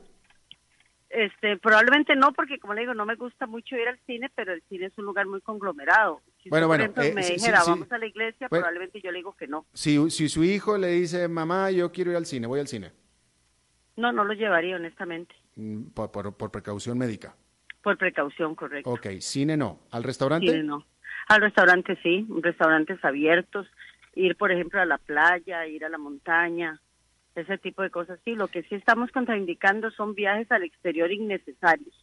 Este, probablemente no, porque como le digo, no me gusta mucho ir al cine, pero el cine es un lugar muy conglomerado. Si bueno, bueno, eh, me dijera, vamos a la iglesia, probablemente yo le digo que no. Si, si su hijo le dice, mamá, yo quiero ir al cine, voy al cine. No, no lo llevaría, honestamente. Mm, por, por, por precaución médica. Por precaución, correcto. Ok, cine no. ¿Al restaurante? Cine no. Al restaurante sí, restaurantes abiertos, ir por ejemplo a la playa, ir a la montaña, ese tipo de cosas. Sí, lo que sí estamos contraindicando son viajes al exterior innecesarios.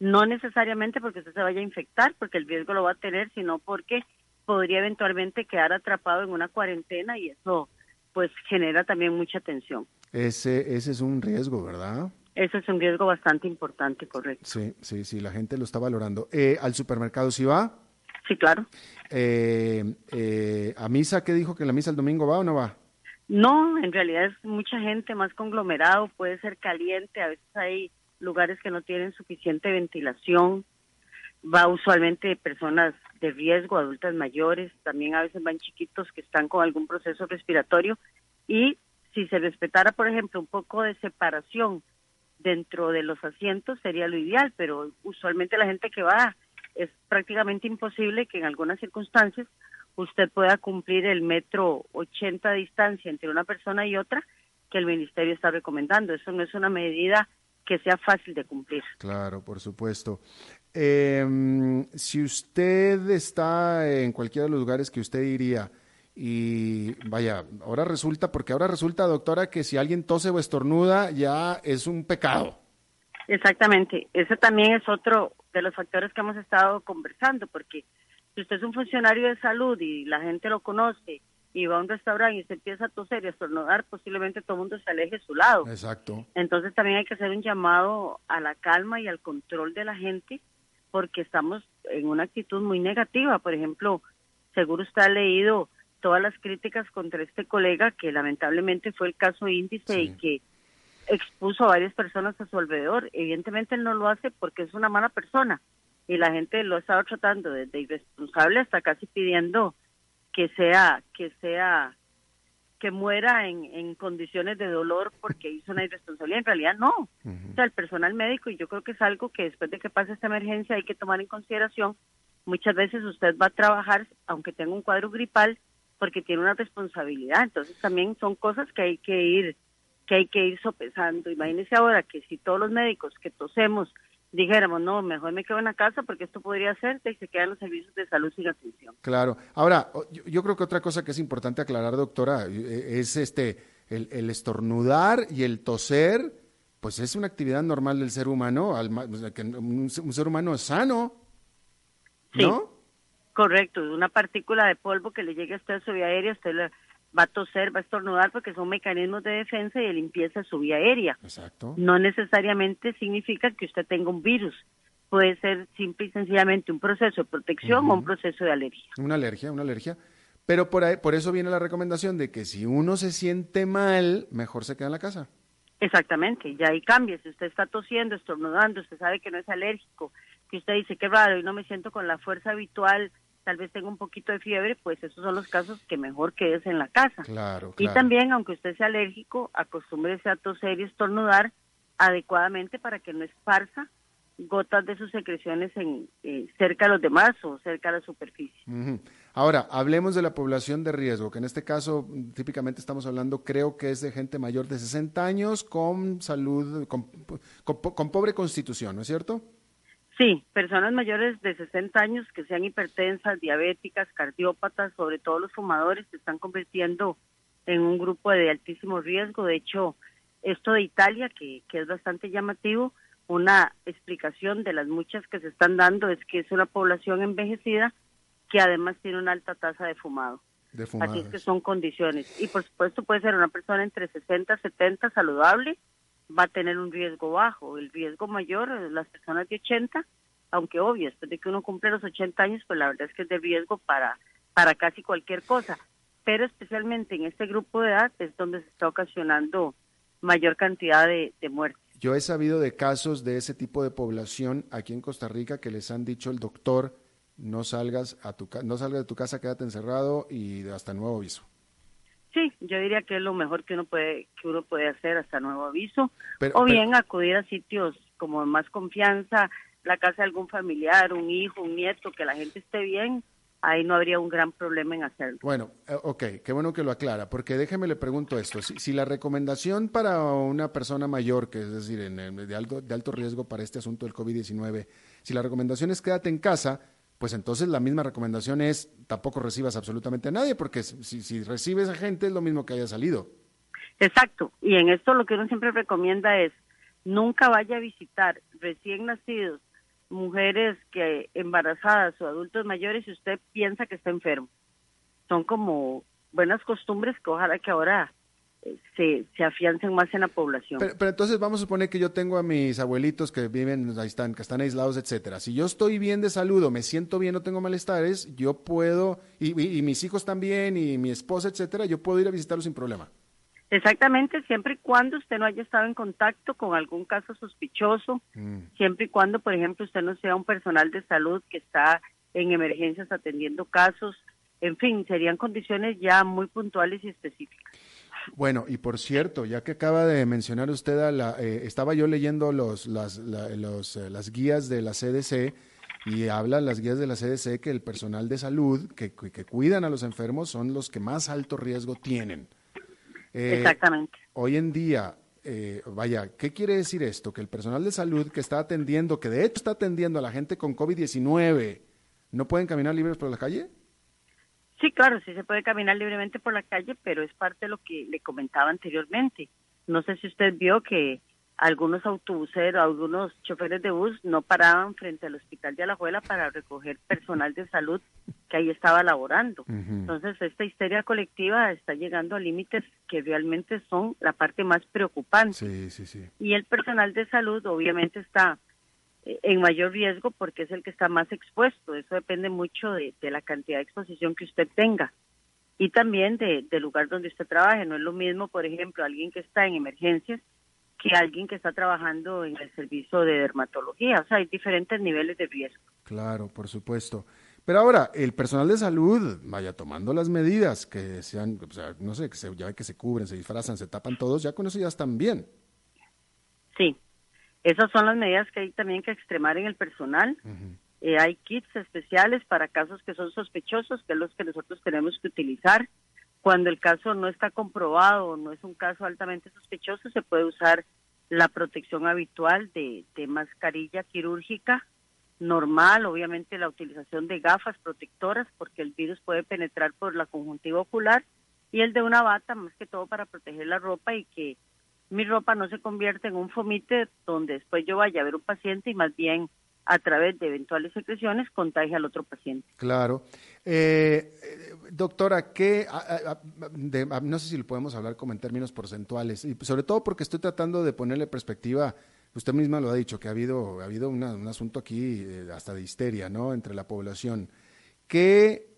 No necesariamente porque usted se vaya a infectar, porque el riesgo lo va a tener, sino porque podría eventualmente quedar atrapado en una cuarentena y eso pues genera también mucha tensión. Ese, ese es un riesgo, ¿verdad? Eso es un riesgo bastante importante, correcto. Sí, sí, sí, la gente lo está valorando. Eh, ¿Al supermercado sí va? Sí, claro. Eh, eh, ¿A misa qué dijo que la misa el domingo va o no va? No, en realidad es mucha gente, más conglomerado, puede ser caliente, a veces hay lugares que no tienen suficiente ventilación, va usualmente personas de riesgo, adultas mayores, también a veces van chiquitos que están con algún proceso respiratorio y si se respetara, por ejemplo, un poco de separación dentro de los asientos sería lo ideal, pero usualmente la gente que va es prácticamente imposible que en algunas circunstancias usted pueda cumplir el metro 80 de distancia entre una persona y otra que el ministerio está recomendando. Eso no es una medida que sea fácil de cumplir. Claro, por supuesto. Em, si usted está en cualquiera de los lugares que usted iría, y vaya, ahora resulta, porque ahora resulta, doctora, que si alguien tose o estornuda ya es un pecado. Exactamente, ese también es otro de los factores que hemos estado conversando, porque si usted es un funcionario de salud y la gente lo conoce y va a un restaurante y se empieza a toser y a estornudar, posiblemente todo el mundo se aleje de su lado. Exacto. Entonces también hay que hacer un llamado a la calma y al control de la gente, porque estamos en una actitud muy negativa. Por ejemplo, seguro usted ha leído todas las críticas contra este colega, que lamentablemente fue el caso índice y que expuso a varias personas a su alrededor. Evidentemente él no lo hace porque es una mala persona y la gente lo ha estado tratando desde irresponsable hasta casi pidiendo que sea que sea que muera en, en condiciones de dolor porque hizo una irresponsabilidad. En realidad no. O sea, el personal médico, y yo creo que es algo que después de que pase esta emergencia hay que tomar en consideración, muchas veces usted va a trabajar aunque tenga un cuadro gripal porque tiene una responsabilidad. Entonces también son cosas que hay que ir que hay que ir sopesando. Imagínese ahora que si todos los médicos que tosemos dijéramos, no, mejor me quedo en la casa porque esto podría ser que se quedan los servicios de salud sin atención. Claro. Ahora, yo, creo que otra cosa que es importante aclarar, doctora, eh, es este el, estornudar y el toser, pues es una actividad normal del ser humano, un, ser humano sano, ¿no? Sí, correcto, una partícula de polvo que le llegue a usted a su vía aérea, usted le va a toser, va a estornudar porque son mecanismos de defensa y de limpieza de su vía aérea. Exacto. No necesariamente significa que usted tenga un virus. Puede ser simple y sencillamente un proceso de protección o un proceso de alergia. Una alergia, una alergia. Pero por, ahí, por eso viene la recomendación de que si uno se siente mal, mejor se queda en la casa. Exactamente, ya ahí cambia. Si usted está tosiendo, estornudando, usted sabe que no es alérgico, que usted dice, qué raro, y no me siento con la fuerza habitual tal vez tenga un poquito de fiebre, pues esos son los casos que mejor quedes en la casa. Claro, Y también, aunque usted sea alérgico, acostúmbrese a toser y estornudar adecuadamente para que no esparza gotas de sus secreciones en, eh, cerca a los demás o cerca a la superficie. Ahora, hablemos de la población de riesgo, que en este caso típicamente estamos hablando, creo que es de gente mayor de 60 años con salud, con pobre constitución, ¿no es cierto? Sí, personas mayores de 60 años que sean hipertensas, diabéticas, cardiópatas, sobre todo los fumadores, se están convirtiendo en un grupo de altísimo riesgo. De hecho, esto de Italia, que, que es bastante llamativo, una explicación de las muchas que se están dando es que es una población envejecida que además tiene una alta tasa de fumado. De Así es que son condiciones. Y por supuesto puede ser una persona entre 60 y 70 saludable, va a tener un riesgo bajo. El riesgo mayor, las personas de 80, aunque obvio, después de que uno cumple los 80 años, pues la verdad es que es de riesgo para, para casi cualquier cosa. Pero especialmente en este grupo de edad es donde se está ocasionando mayor cantidad de, de muertes. Yo he sabido de casos de ese tipo de población aquí en Costa Rica que les han dicho el doctor, no salgas, a tu, no salgas de tu casa, quédate encerrado y hasta nuevo aviso. Sí, yo diría que es lo mejor que uno puede que uno puede hacer hasta nuevo aviso, o bien acudir a sitios como más confianza, la casa de algún familiar, un hijo, un nieto, que la gente esté bien, ahí no habría un gran problema en hacerlo. Bueno, eh, ok, qué bueno que lo aclara, porque déjeme le pregunto esto, si, la recomendación para una persona mayor, que es decir, en, de, alto, de alto riesgo para este asunto del COVID-19, si la recomendación es quédate en casa, pues entonces la misma recomendación es tampoco recibas absolutamente a nadie, porque si, si recibes a gente es lo mismo que haya salido. Exacto, y en esto lo que uno siempre recomienda es nunca vaya a visitar recién nacidos, mujeres que embarazadas o adultos mayores si usted piensa que está enfermo. Son como buenas costumbres que ojalá que ahora se, se afiancen más en la población. Pero, entonces vamos a suponer que yo tengo a mis abuelitos que viven, ahí están, que están aislados, etcétera. Si yo estoy bien de salud o me siento bien, no tengo malestares, yo puedo, y, mis hijos también, y mi esposa, etcétera, yo puedo ir a visitarlos sin problema. Exactamente, siempre y cuando usted no haya estado en contacto con algún caso sospechoso, mm. siempre y cuando, por ejemplo, usted no sea un personal de salud que está en emergencias atendiendo casos, en fin, serían condiciones ya muy puntuales y específicas. Bueno, y por cierto, ya que acaba de mencionar usted, a la, eh, estaba yo leyendo los, las, los, eh, las guías de la CDC y hablan las guías de la CDC que el personal de salud que, que cuidan a los enfermos son los que más alto riesgo tienen. Eh, Exactamente. Hoy en día, vaya, ¿qué quiere decir esto? Que el personal de salud que está atendiendo, que de hecho está atendiendo a la gente con COVID-19, ¿no pueden caminar libres por la calle? Sí, claro, sí se puede caminar libremente por la calle, pero es parte de lo que le comentaba anteriormente. No sé si usted vio que algunos autobuseros, algunos choferes de bus no paraban frente al hospital de Alajuela para recoger personal de salud que ahí estaba laborando. Entonces, esta histeria colectiva está llegando a límites que realmente son la parte más preocupante. Sí, sí, sí. Y el personal de salud obviamente está en mayor riesgo porque es el que está más expuesto. Eso depende mucho de, la cantidad de exposición que usted tenga. y también de, del lugar donde usted trabaje. No es lo mismo, por ejemplo, alguien que está en emergencias que alguien que está trabajando en el servicio de dermatología. O sea, hay diferentes niveles de riesgo. Claro, por supuesto. Pero ahora, el personal de salud vaya tomando las medidas que sean, o sea, no sé, que se, ya que se cubren, se disfrazan, se tapan todos, ya con eso ya están bien. Sí, esas son las medidas que hay también que extremar en el personal. Eh, hay kits especiales para casos que son sospechosos, que es los que nosotros tenemos que utilizar. Cuando el caso no está comprobado o no es un caso altamente sospechoso, se puede usar la protección habitual de, de mascarilla quirúrgica normal, obviamente la utilización de gafas protectoras porque el virus puede penetrar por la conjuntiva ocular y el de una bata más que todo para proteger la ropa y que mi ropa no se convierta en un fomite donde después yo vaya a ver un paciente y más bien a través de eventuales secreciones contagie al otro paciente. Claro. Eh, doctora, ¿qué, no sé si lo podemos hablar como en términos porcentuales, y sobre todo porque estoy tratando de ponerle perspectiva Usted misma lo ha dicho, que ha habido, ha habido un asunto aquí eh, hasta de histeria, ¿no? Entre la población. ¿Qué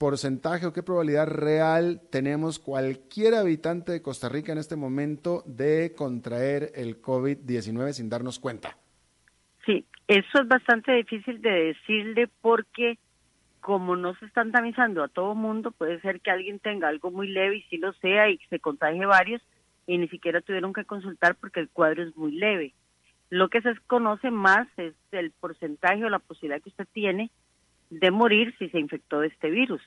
porcentaje o qué probabilidad real tenemos cualquier habitante de Costa Rica en este momento de contraer el COVID-19 sin darnos cuenta? Sí, eso es bastante difícil de decirle porque como no se están tamizando a todo mundo, puede ser que alguien tenga algo muy leve y si lo sea y se contagie varios y ni siquiera tuvieron que consultar porque el cuadro es muy leve. Lo que se conoce más es el porcentaje o la posibilidad que usted tiene de morir si se infectó de este virus.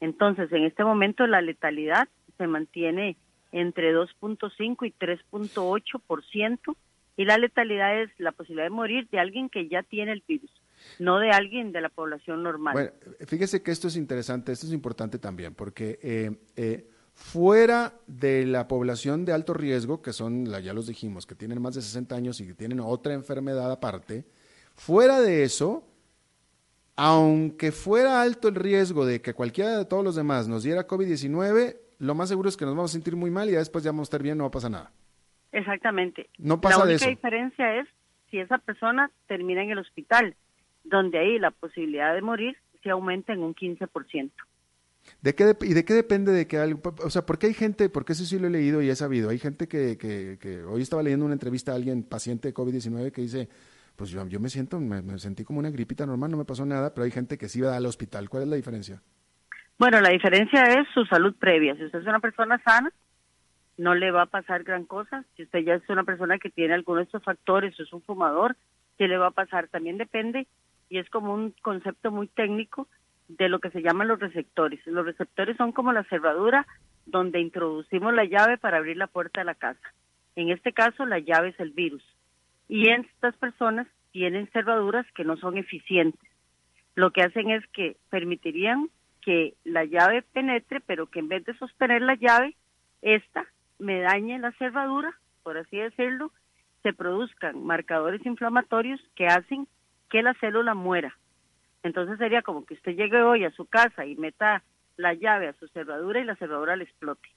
Entonces, en este momento la letalidad se mantiene entre 2.5 y 3.8% y la letalidad es la posibilidad de morir de alguien que ya tiene el virus, no de alguien de la población normal. Bueno, fíjese que esto es interesante, esto es importante también, porque eh, eh, fuera de la población de alto riesgo, que son, ya los dijimos, que tienen más de 60 años y que tienen otra enfermedad aparte, fuera de eso, aunque fuera alto el riesgo de que cualquiera de todos los demás nos diera COVID-19, lo más seguro es que nos vamos a sentir muy mal y después ya vamos a estar bien, no va a pasar nada. Exactamente. No pasa la única diferencia es si esa persona termina en el hospital, donde ahí la posibilidad de morir se aumenta en un 15%. ¿De qué ¿Y de qué depende de que algo, o sea, porque hay gente, porque eso sí lo he leído y he sabido, hay gente que, que, que hoy estaba leyendo una entrevista a alguien, paciente de COVID-19, que dice, pues yo, me siento, me, sentí como una gripita normal, no me pasó nada, pero hay gente que sí va al hospital. ¿Cuál es la diferencia? Bueno, la diferencia es su salud previa. Si usted es una persona sana, no le va a pasar gran cosa. Si usted ya es una persona que tiene alguno de estos factores o es un fumador, ¿qué le va a pasar? También depende, y es como un concepto muy técnico, de lo que se llaman los receptores. Los receptores son como la cerradura donde introducimos la llave para abrir la puerta de la casa. En este caso, la llave es el virus. Y estas personas tienen cerraduras que no son eficientes. Lo que hacen es que permitirían que la llave penetre, pero que en vez de sostener la llave, esta me dañe la cerradura, por así decirlo, se produzcan marcadores inflamatorios que hacen que la célula muera. Entonces sería como que usted llegue hoy a su casa y meta la llave a su cerradura y la cerradura le explote.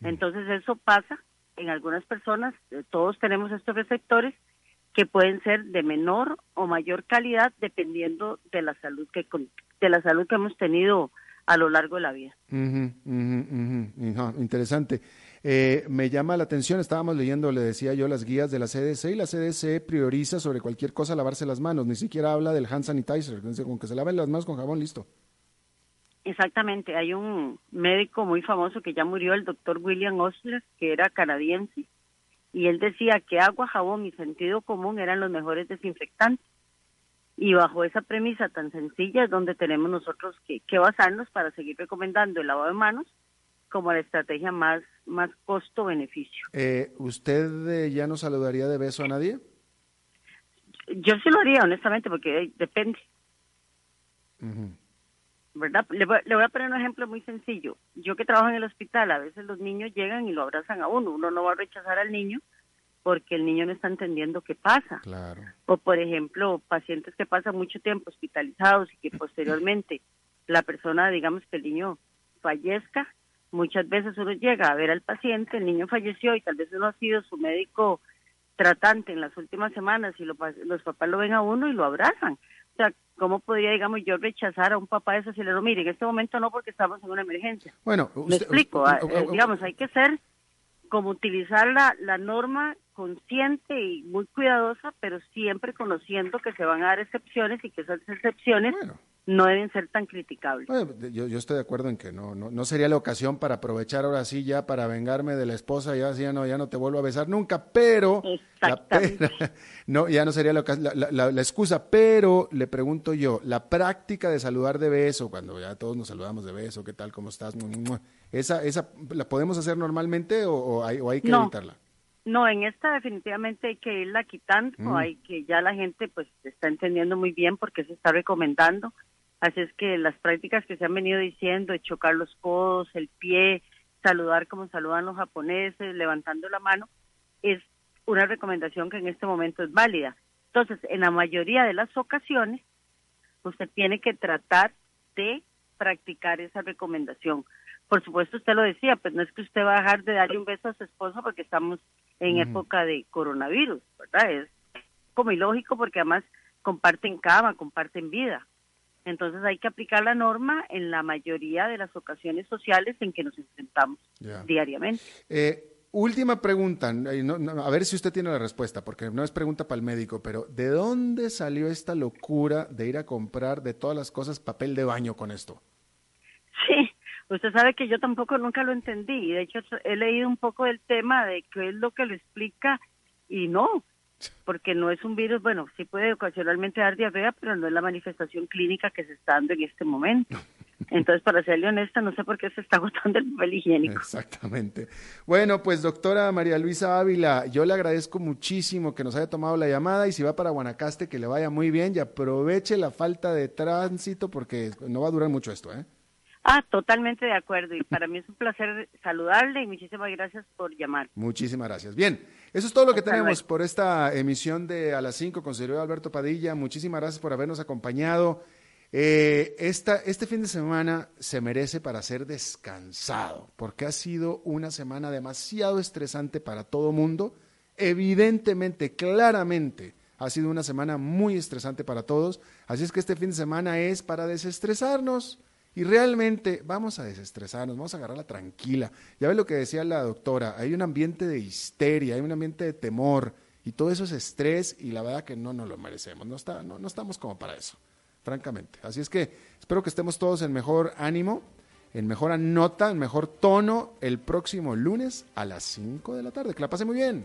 Mm. Entonces eso pasa en algunas personas, eh, todos tenemos estos receptores que pueden ser de menor o mayor calidad dependiendo de la salud que de la salud que hemos tenido a lo largo de la vida. interesante. Eh, me llama la atención, estábamos leyendo, le decía yo, las guías de la CDC y la CDC prioriza sobre cualquier cosa lavarse las manos, ni siquiera habla del hand sanitizer, con que se laven las manos con jabón, listo. Exactamente, hay un médico muy famoso que ya murió, el doctor William Osler, que era canadiense, y él decía que agua, jabón y sentido común eran los mejores desinfectantes. Y bajo esa premisa tan sencilla es donde tenemos nosotros que, que basarnos para seguir recomendando el lavado de manos como la estrategia más, más costo-beneficio. Eh, ¿Usted eh, ya no saludaría de beso a nadie? Yo sí lo haría, honestamente, porque depende. ¿Verdad? Le voy, le voy, a poner un ejemplo muy sencillo. Yo que trabajo en el hospital, a veces los niños llegan y lo abrazan a uno. Uno no va a rechazar al niño porque el niño no está entendiendo qué pasa. Claro. O, por ejemplo, pacientes que pasan mucho tiempo hospitalizados y que posteriormente la persona, digamos que el niño fallezca Muchas veces uno llega a ver al paciente, el niño falleció y tal vez uno ha sido su médico tratante en las últimas semanas y los papás lo ven a uno y lo abrazan. O sea, ¿cómo podría, digamos, yo rechazar a un papá de eso si le digo, mire, en este momento no porque estamos en una emergencia? Bueno, Me explico, ah, eh, digamos, hay que ser como utilizar la, la norma consciente y muy cuidadosa, pero siempre conociendo que se van a dar excepciones y que esas excepciones no deben ser tan criticables. yo, yo, estoy de acuerdo en que no, no, no sería la ocasión para aprovechar ahora sí ya para vengarme de la esposa, ya ya no, ya no te vuelvo a besar nunca, pero no, ya no sería la, la, la, excusa, pero le pregunto yo, la práctica de saludar de beso, cuando ya todos nos saludamos de beso, ¿qué tal, cómo estás? ¿Esa, esa la podemos hacer normalmente o, hay, o hay, que evitarla? No, en esta definitivamente hay que irla quitando, mm. hay que ya la gente pues está entendiendo muy bien porque se está recomendando Así es que las prácticas que se han venido diciendo, de chocar los codos, el pie, saludar como saludan los japoneses, levantando la mano, es una recomendación que en este momento es válida. Entonces, en la mayoría de las ocasiones, usted tiene que tratar de practicar esa recomendación. Por supuesto, usted lo decía, pues no es que usted va a dejar de darle un beso a su esposo porque estamos en época de coronavirus, ¿verdad? Es como ilógico porque además comparten cama, comparten vida. Entonces hay que aplicar la norma en la mayoría de las ocasiones sociales en que nos enfrentamos diariamente. Eh, última pregunta, a ver si usted tiene la respuesta, porque no es pregunta para el médico, pero ¿de dónde salió esta locura de ir a comprar de todas las cosas papel de baño con esto? Sí, usted sabe que yo tampoco nunca lo entendí. De hecho, he leído un poco del tema de qué es lo que lo explica y no, porque no es un virus, bueno, sí puede ocasionalmente dar diarrea, pero no es la manifestación clínica que se está dando en este momento. Entonces, para serle honesta, no sé por qué se está agotando el papel higiénico. Exactamente. Bueno, pues doctora María Luisa Ávila, yo le agradezco muchísimo que nos haya tomado la llamada y si va para Guanacaste, que le vaya muy bien y aproveche la falta de tránsito porque no va a durar mucho esto, ¿eh? Ah, totalmente de acuerdo. Y para mí es un placer saludarle y muchísimas gracias por llamar. Muchísimas gracias. Bien, eso es todo lo que tenemos por esta emisión de A las 5 con Sergio Alberto Padilla. Muchísimas gracias por habernos acompañado. Eh, esta, este fin de semana se merece para ser descansado, porque ha sido una semana demasiado estresante para todo mundo. Evidentemente, claramente, ha sido una semana muy estresante para todos. Así es que este fin de semana es para desestresarnos y realmente vamos a desestresarnos, vamos a agarrarla tranquila. Ya ves lo que decía la doctora, hay un ambiente de histeria, hay un ambiente de temor y todo eso es estrés y la verdad que no nos lo merecemos, no, está, no, estamos como para eso, francamente. Así es que espero que estemos todos en mejor ánimo, en mejor nota, en mejor tono el próximo lunes a las 5 de la tarde. Que la pase muy bien.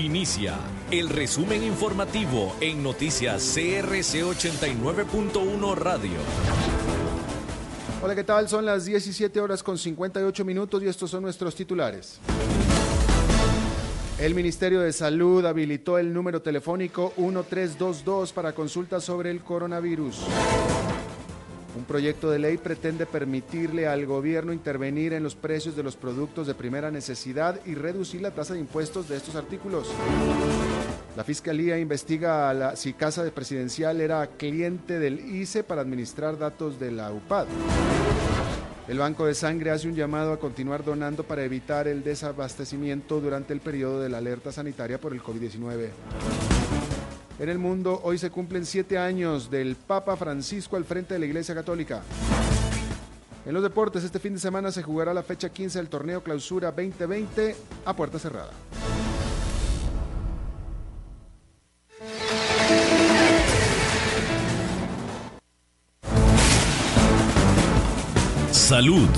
Inicia el resumen informativo en noticias CRC 89.1 Radio. Hola, ¿qué tal? Son las 17 horas con 58 minutos y estos son nuestros titulares. El Ministerio de Salud habilitó el número telefónico 1322 para consultas sobre el coronavirus. Un proyecto de ley pretende permitirle al gobierno intervenir en los precios de los productos de primera necesidad y reducir la tasa de impuestos de estos artículos. La Fiscalía investiga a la, si Casa de Presidencial era cliente del ICE para administrar datos de la UPAD. El Banco de Sangre hace un llamado a continuar donando para evitar el desabastecimiento durante el periodo de la alerta sanitaria por el COVID-19. En el mundo hoy se cumplen siete años del Papa Francisco al frente de la Iglesia Católica. En los deportes, este fin de semana se jugará la fecha 15 del torneo Clausura 2020 a puerta cerrada. Salud.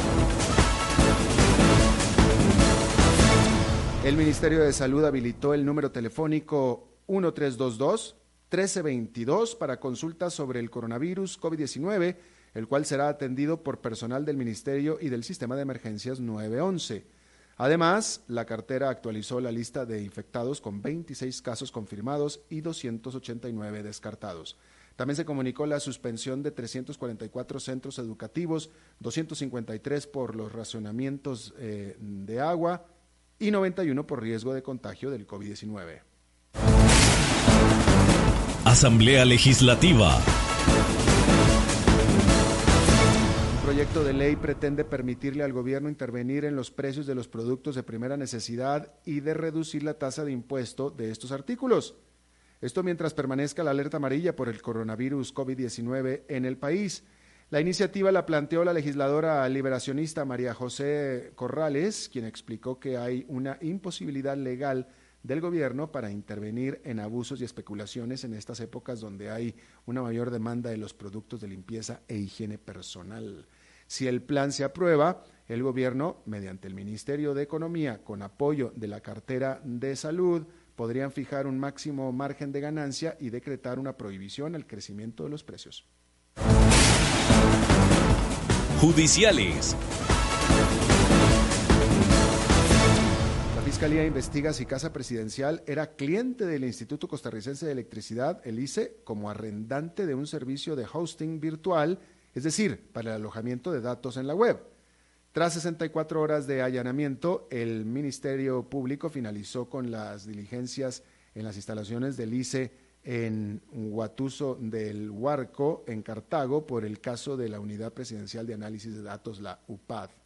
El Ministerio de Salud habilitó el número telefónico 1322 1322 para consultas sobre el coronavirus COVID-19, el cual será atendido por personal del Ministerio y del Sistema de Emergencias 911. Además, la cartera actualizó la lista de infectados con 26 casos confirmados y 289 descartados. También se comunicó la suspensión de 344 centros educativos, 253 por los racionamientos eh, de agua y 91 por riesgo de contagio del COVID-19. Asamblea Legislativa. Un proyecto de ley pretende permitirle al gobierno intervenir en los precios de los productos de primera necesidad y de reducir la tasa de impuesto de estos artículos. Esto mientras permanezca la alerta amarilla por el coronavirus COVID-19 en el país. La iniciativa la planteó la legisladora liberacionista María José Corrales, quien explicó que hay una imposibilidad legal del gobierno para intervenir en abusos y especulaciones en estas épocas donde hay una mayor demanda de los productos de limpieza e higiene personal. Si el plan se aprueba, el gobierno, mediante el Ministerio de Economía, con apoyo de la cartera de salud, podrían fijar un máximo margen de ganancia y decretar una prohibición al crecimiento de los precios. Judiciales. Fiscalía investiga si Casa Presidencial era cliente del Instituto Costarricense de Electricidad, el ICE, como arrendante de un servicio de hosting virtual, es decir, para el alojamiento de datos en la web. Tras 64 horas de allanamiento, el Ministerio Público finalizó con las diligencias en las instalaciones del ICE en Huatuso del Huarco, en Cartago, por el caso de la Unidad Presidencial de Análisis de Datos, la UPAD.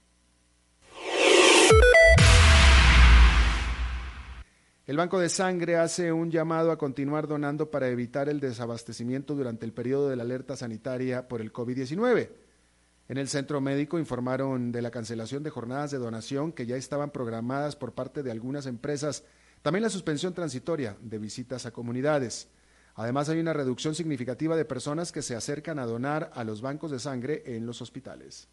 El Banco de Sangre hace un llamado a continuar donando para evitar el desabastecimiento durante el periodo de la alerta sanitaria por el COVID-19. En el centro médico informaron de la cancelación de jornadas de donación que ya estaban programadas por parte de algunas empresas, también la suspensión transitoria de visitas a comunidades. Además, hay una reducción significativa de personas que se acercan a donar a los bancos de sangre en los hospitales.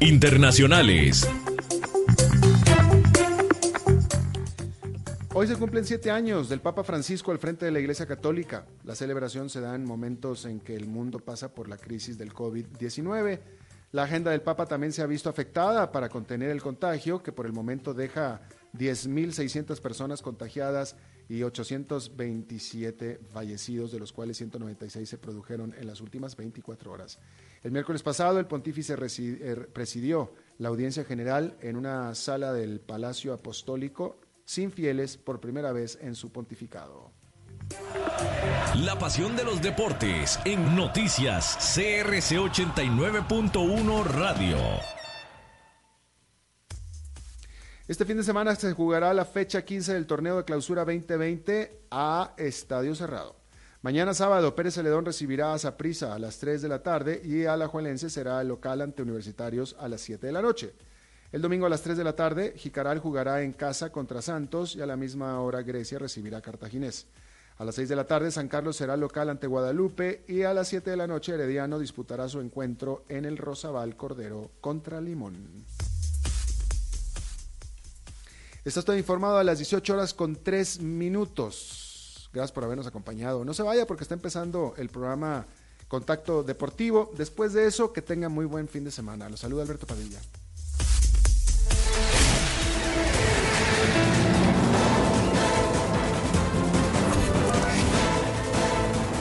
Internacionales. Hoy se cumplen siete años del Papa Francisco al frente de la Iglesia Católica. La celebración se da en momentos en que el mundo pasa por la crisis del COVID-19. La agenda del Papa también se ha visto afectada para contener el contagio, que por el momento deja 10.600 personas contagiadas y 827 fallecidos, de los cuales 196 se produjeron en las últimas 24 horas. El miércoles pasado, el pontífice er, presidió la audiencia general en una sala del Palacio Apostólico sin fieles por primera vez en su pontificado. La pasión de los deportes en noticias CRC 89.1 Radio. Este fin de semana se jugará la fecha 15 del torneo de clausura 2020 a estadio cerrado. Mañana sábado, Pérez Celedón recibirá a Zaprisa a las 3 de la tarde y a la Juelense será el local ante Universitarios a las 7 de la noche. El domingo a las 3 de la tarde, Jicaral jugará en casa contra Santos y a la misma hora Grecia recibirá a Cartaginés. A las 6 de la tarde, San Carlos será local ante Guadalupe y a las 7 de la noche, Herediano disputará su encuentro en el Rosabal Cordero contra Limón. Está todo informado a las 18 horas con 3 minutos. Gracias por habernos acompañado. No se vaya porque está empezando el programa Contacto Deportivo. Después de eso, que tenga muy buen fin de semana. Los saluda Alberto Padilla.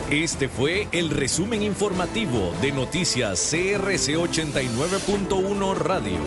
Este fue el resumen informativo de Noticias CRC 89.1 Radio.